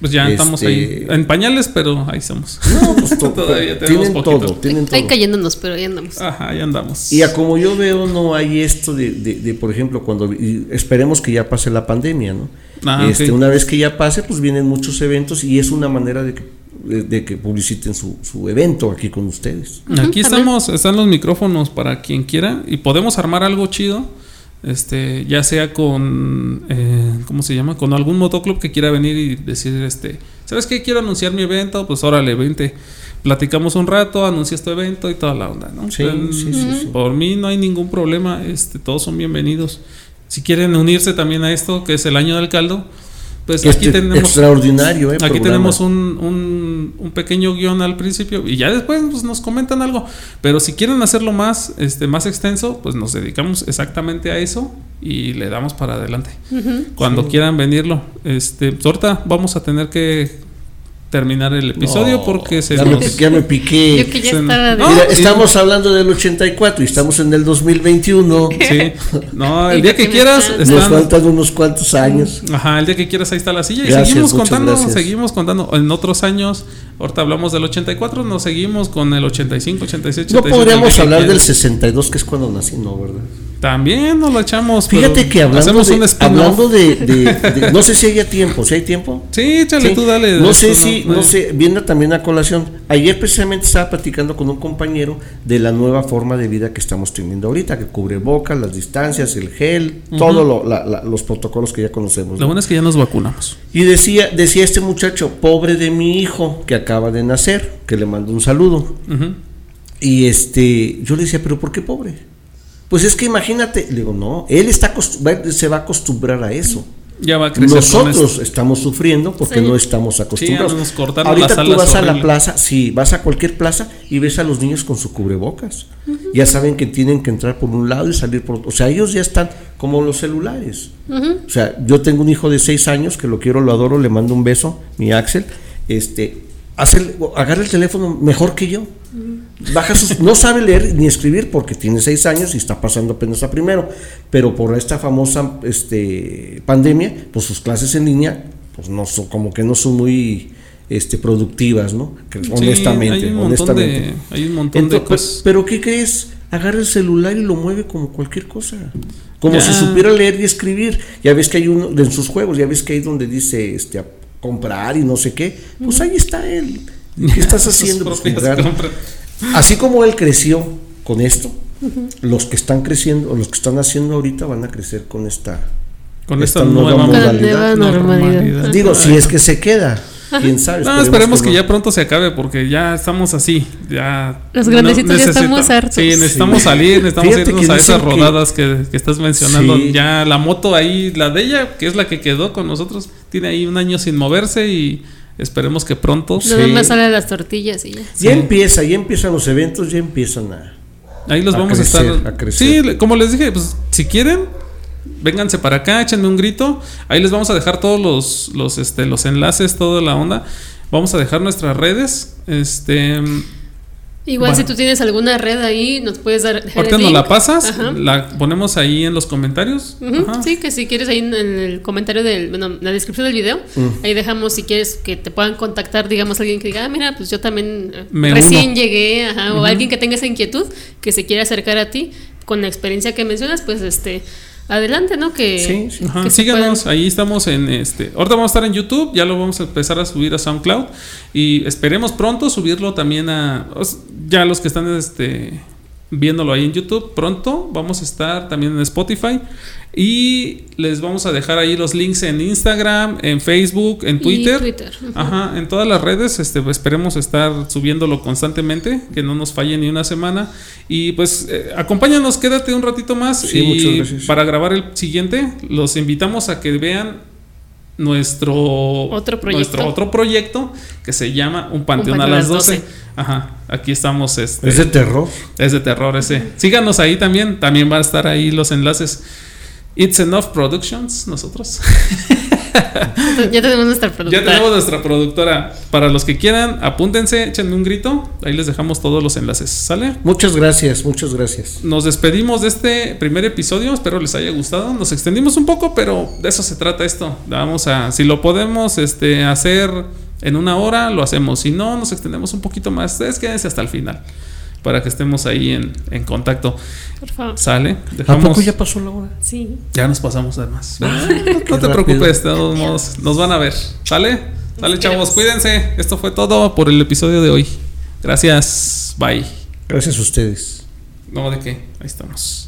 Pues ya estamos este- ahí. En pañales, pero ahí estamos. No, pues to- Todavía tenemos tienen poquito. todo, tienen Ahí todo. cayéndonos, pero ahí andamos. Ajá, ahí andamos. Y a como yo veo, no hay esto de, de- de, por ejemplo, cuando esperemos que ya pase la pandemia, ¿no? Ah, este. Una vez que ya pase, pues vienen muchos eventos y es una manera de que, de, que publiciten su, su evento aquí con ustedes. Aquí estamos, están los micrófonos para quien quiera y podemos armar algo chido. Este, ya sea con, eh, ¿cómo se llama? Con algún motoclub que quiera venir y decir, este, ¿sabes qué? Quiero anunciar mi evento, pues órale, vente. Platicamos un rato, anuncias tu evento y toda la onda, ¿no? Sí, sí, sí, sí. Por mí no hay ningún problema, este, todos son bienvenidos. Si quieren unirse también a esto, que es el año del caldo, pues aquí Este, tenemos extraordinario, ¿eh? Aquí programa. tenemos un, un, un pequeño guion al principio y ya después pues, nos comentan algo. Pero si quieren hacerlo más, este, más extenso, pues nos dedicamos exactamente a eso y le damos para adelante. Cuando quieran venirlo, este, pues, ahorita vamos a tener que terminar el episodio No, porque se ya, nos- me, ya me piqué. Yo que ya estaba de. Mira, estamos hablando del 84 y estamos en el 2021. Sí. No, el día que quieras, están- Nos faltan unos cuantos años. Ajá, el día que quieras ahí está la silla. Y Gracias, seguimos contando, gracias. seguimos contando. En otros años, ahorita hablamos del 84, nos seguimos con el 85, 86, 87. No podríamos hablar del quieras. 62, que es cuando nací, no, ¿verdad? También nos lo echamos. Fíjate que hablando, hacemos de, un hablando de, de- de- No sé si haya tiempo, si hay tiempo. Sí, échale Sí. tú, dale. No sé si, no sé, viene también a colación. Ayer precisamente estaba platicando con un compañero de la nueva forma de vida que estamos teniendo ahorita, que cubre boca, las distancias, el gel, todos los protocolos que ya conocemos. Lo ¿no? bueno es que ya nos vacunamos. Y decía, decía este muchacho, pobre de mi hijo que acaba de nacer, que le mando un saludo. Y este, yo le decía, pero ¿por qué pobre? Pues es que imagínate, le digo, no, él está se va a acostumbrar a eso. Ya va a crecer Nosotros esto. estnos sufriendo porque Sí. no estamos acostumbrados. Ahorita las tú vas a la plaza, sí, vas a cualquier plaza y ves a los niños con su cubrebocas. Ya saben que tienen que entrar por un lado y salir por otro. O sea, ellos ya están como los celulares. O sea, yo tengo un hijo de seis años que lo quiero, lo adoro, le mando un beso, mi Axel. Este, hace, agarra el teléfono mejor que yo. Baja sus, no sabe leer ni escribir porque tiene seis años y está pasando apenas a primero. Pero por esta famosa este, pandemia, pues sus clases en línea, pues no son, como que no son muy este, productivas, ¿no? Que- Sí, honestamente, hay un montón honestamente. de, hay un montón de cosas. pero ¿qué crees? Agarra el celular y lo mueve como cualquier cosa. Como Ya. si supiera leer y escribir. Ya ves que hay uno en sus juegos, ya ves que hay donde dice este comprar y no sé qué. Pues ahí está él. ¿Qué estás haciendo? Pues. Así como él creció con esto, los que están creciendo, o los que están haciendo ahorita van a crecer con esta Con esta esta nueva modalidad. nueva normalidad. Digo, si es que se queda, quién sabe. No, esperemos que no. ya pronto se acabe porque ya estamos así. Ya Los grandecitos ya estamos hartos. Sí, necesitamos Sí. salir, necesitamos Fíjate irnos a esas rodadas que, que estás mencionando. Sí. Ya la moto ahí, la de ella, que es la que quedó con nosotros, tiene ahí un año sin moverse y esperemos que pronto. Nada Sí. más sale las tortillas y ya. Ya empieza, ya empiezan los eventos, ya empiezan a. Ahí los A vamos crecer, a estar. a crecer. Sí, como les dije, pues si quieren, vénganse para acá, échenme un grito. Ahí les vamos a dejar todos los, los, este, los enlaces, toda la onda. Vamos a dejar nuestras redes. Este. Igual Bueno. si tú tienes alguna red ahí, nos puedes dar. dejar Ahorita el nos la pasas, Ajá. la ponemos ahí en los comentarios. Ajá. Sí, que si quieres ahí en el comentario del, bueno, en la descripción del video, Mm. ahí dejamos si quieres que te puedan contactar, digamos, alguien que diga, ah, mira, pues yo también eh, Me recién uno. llegué, ajá, o alguien que tenga esa inquietud, que se quiera acercar a ti con la experiencia que mencionas, pues este, adelante, ¿no? Que, Sí, sí. Ajá, que síganos, ahí estamos en este. Ahorita vamos a estar en YouTube, ya lo vamos a empezar a subir a SoundCloud y esperemos pronto subirlo también a ya los que están este viéndolo ahí en YouTube, pronto vamos a estar también en Spotify y les vamos a dejar ahí los links en Instagram, en Facebook, en y Twitter. Ajá, en todas las redes, este, pues, esperemos estar subiéndolo constantemente, que no nos falle ni una semana. Y pues eh, acompáñanos, quédate un ratito más Sí, muchas y gracias. para grabar el siguiente, los invitamos a que vean nuestro Otro proyecto. nuestro otro proyecto que se llama Un Panteón, a Panteón las 12. Ajá, aquí estamos este Es de terror. es de terror ese. Síganos ahí también, también va a estar ahí los enlaces. It's Enough Productions, nosotros. Ya tenemos nuestra Ya productora. tenemos nuestra productora. Para los que quieran, apúntense, échenme un grito. Ahí les dejamos todos los enlaces. ¿Sale? Muchas gracias, muchas gracias. Nos despedimos de este primer episodio. Espero les haya gustado. Nos extendimos un poco, pero de eso se trata esto. Vamos a, si lo podemos este, hacer en una hora, lo hacemos. Si no, nos extendemos un poquito más. Ustedes quédense hasta el final para que estemos ahí en, en contacto. Por favor. ¿Sale? ¿A Dejamos. poco ya pasó la hora? Sí. Ya nos pasamos además. no qué te rápido. preocupes, de todos modos, nos van a ver. ¿Sale? Sale, chavos, cuídense. Esto fue todo por el episodio de hoy. Gracias. Bye. Gracias a ustedes. No, ¿de qué? Ahí estamos.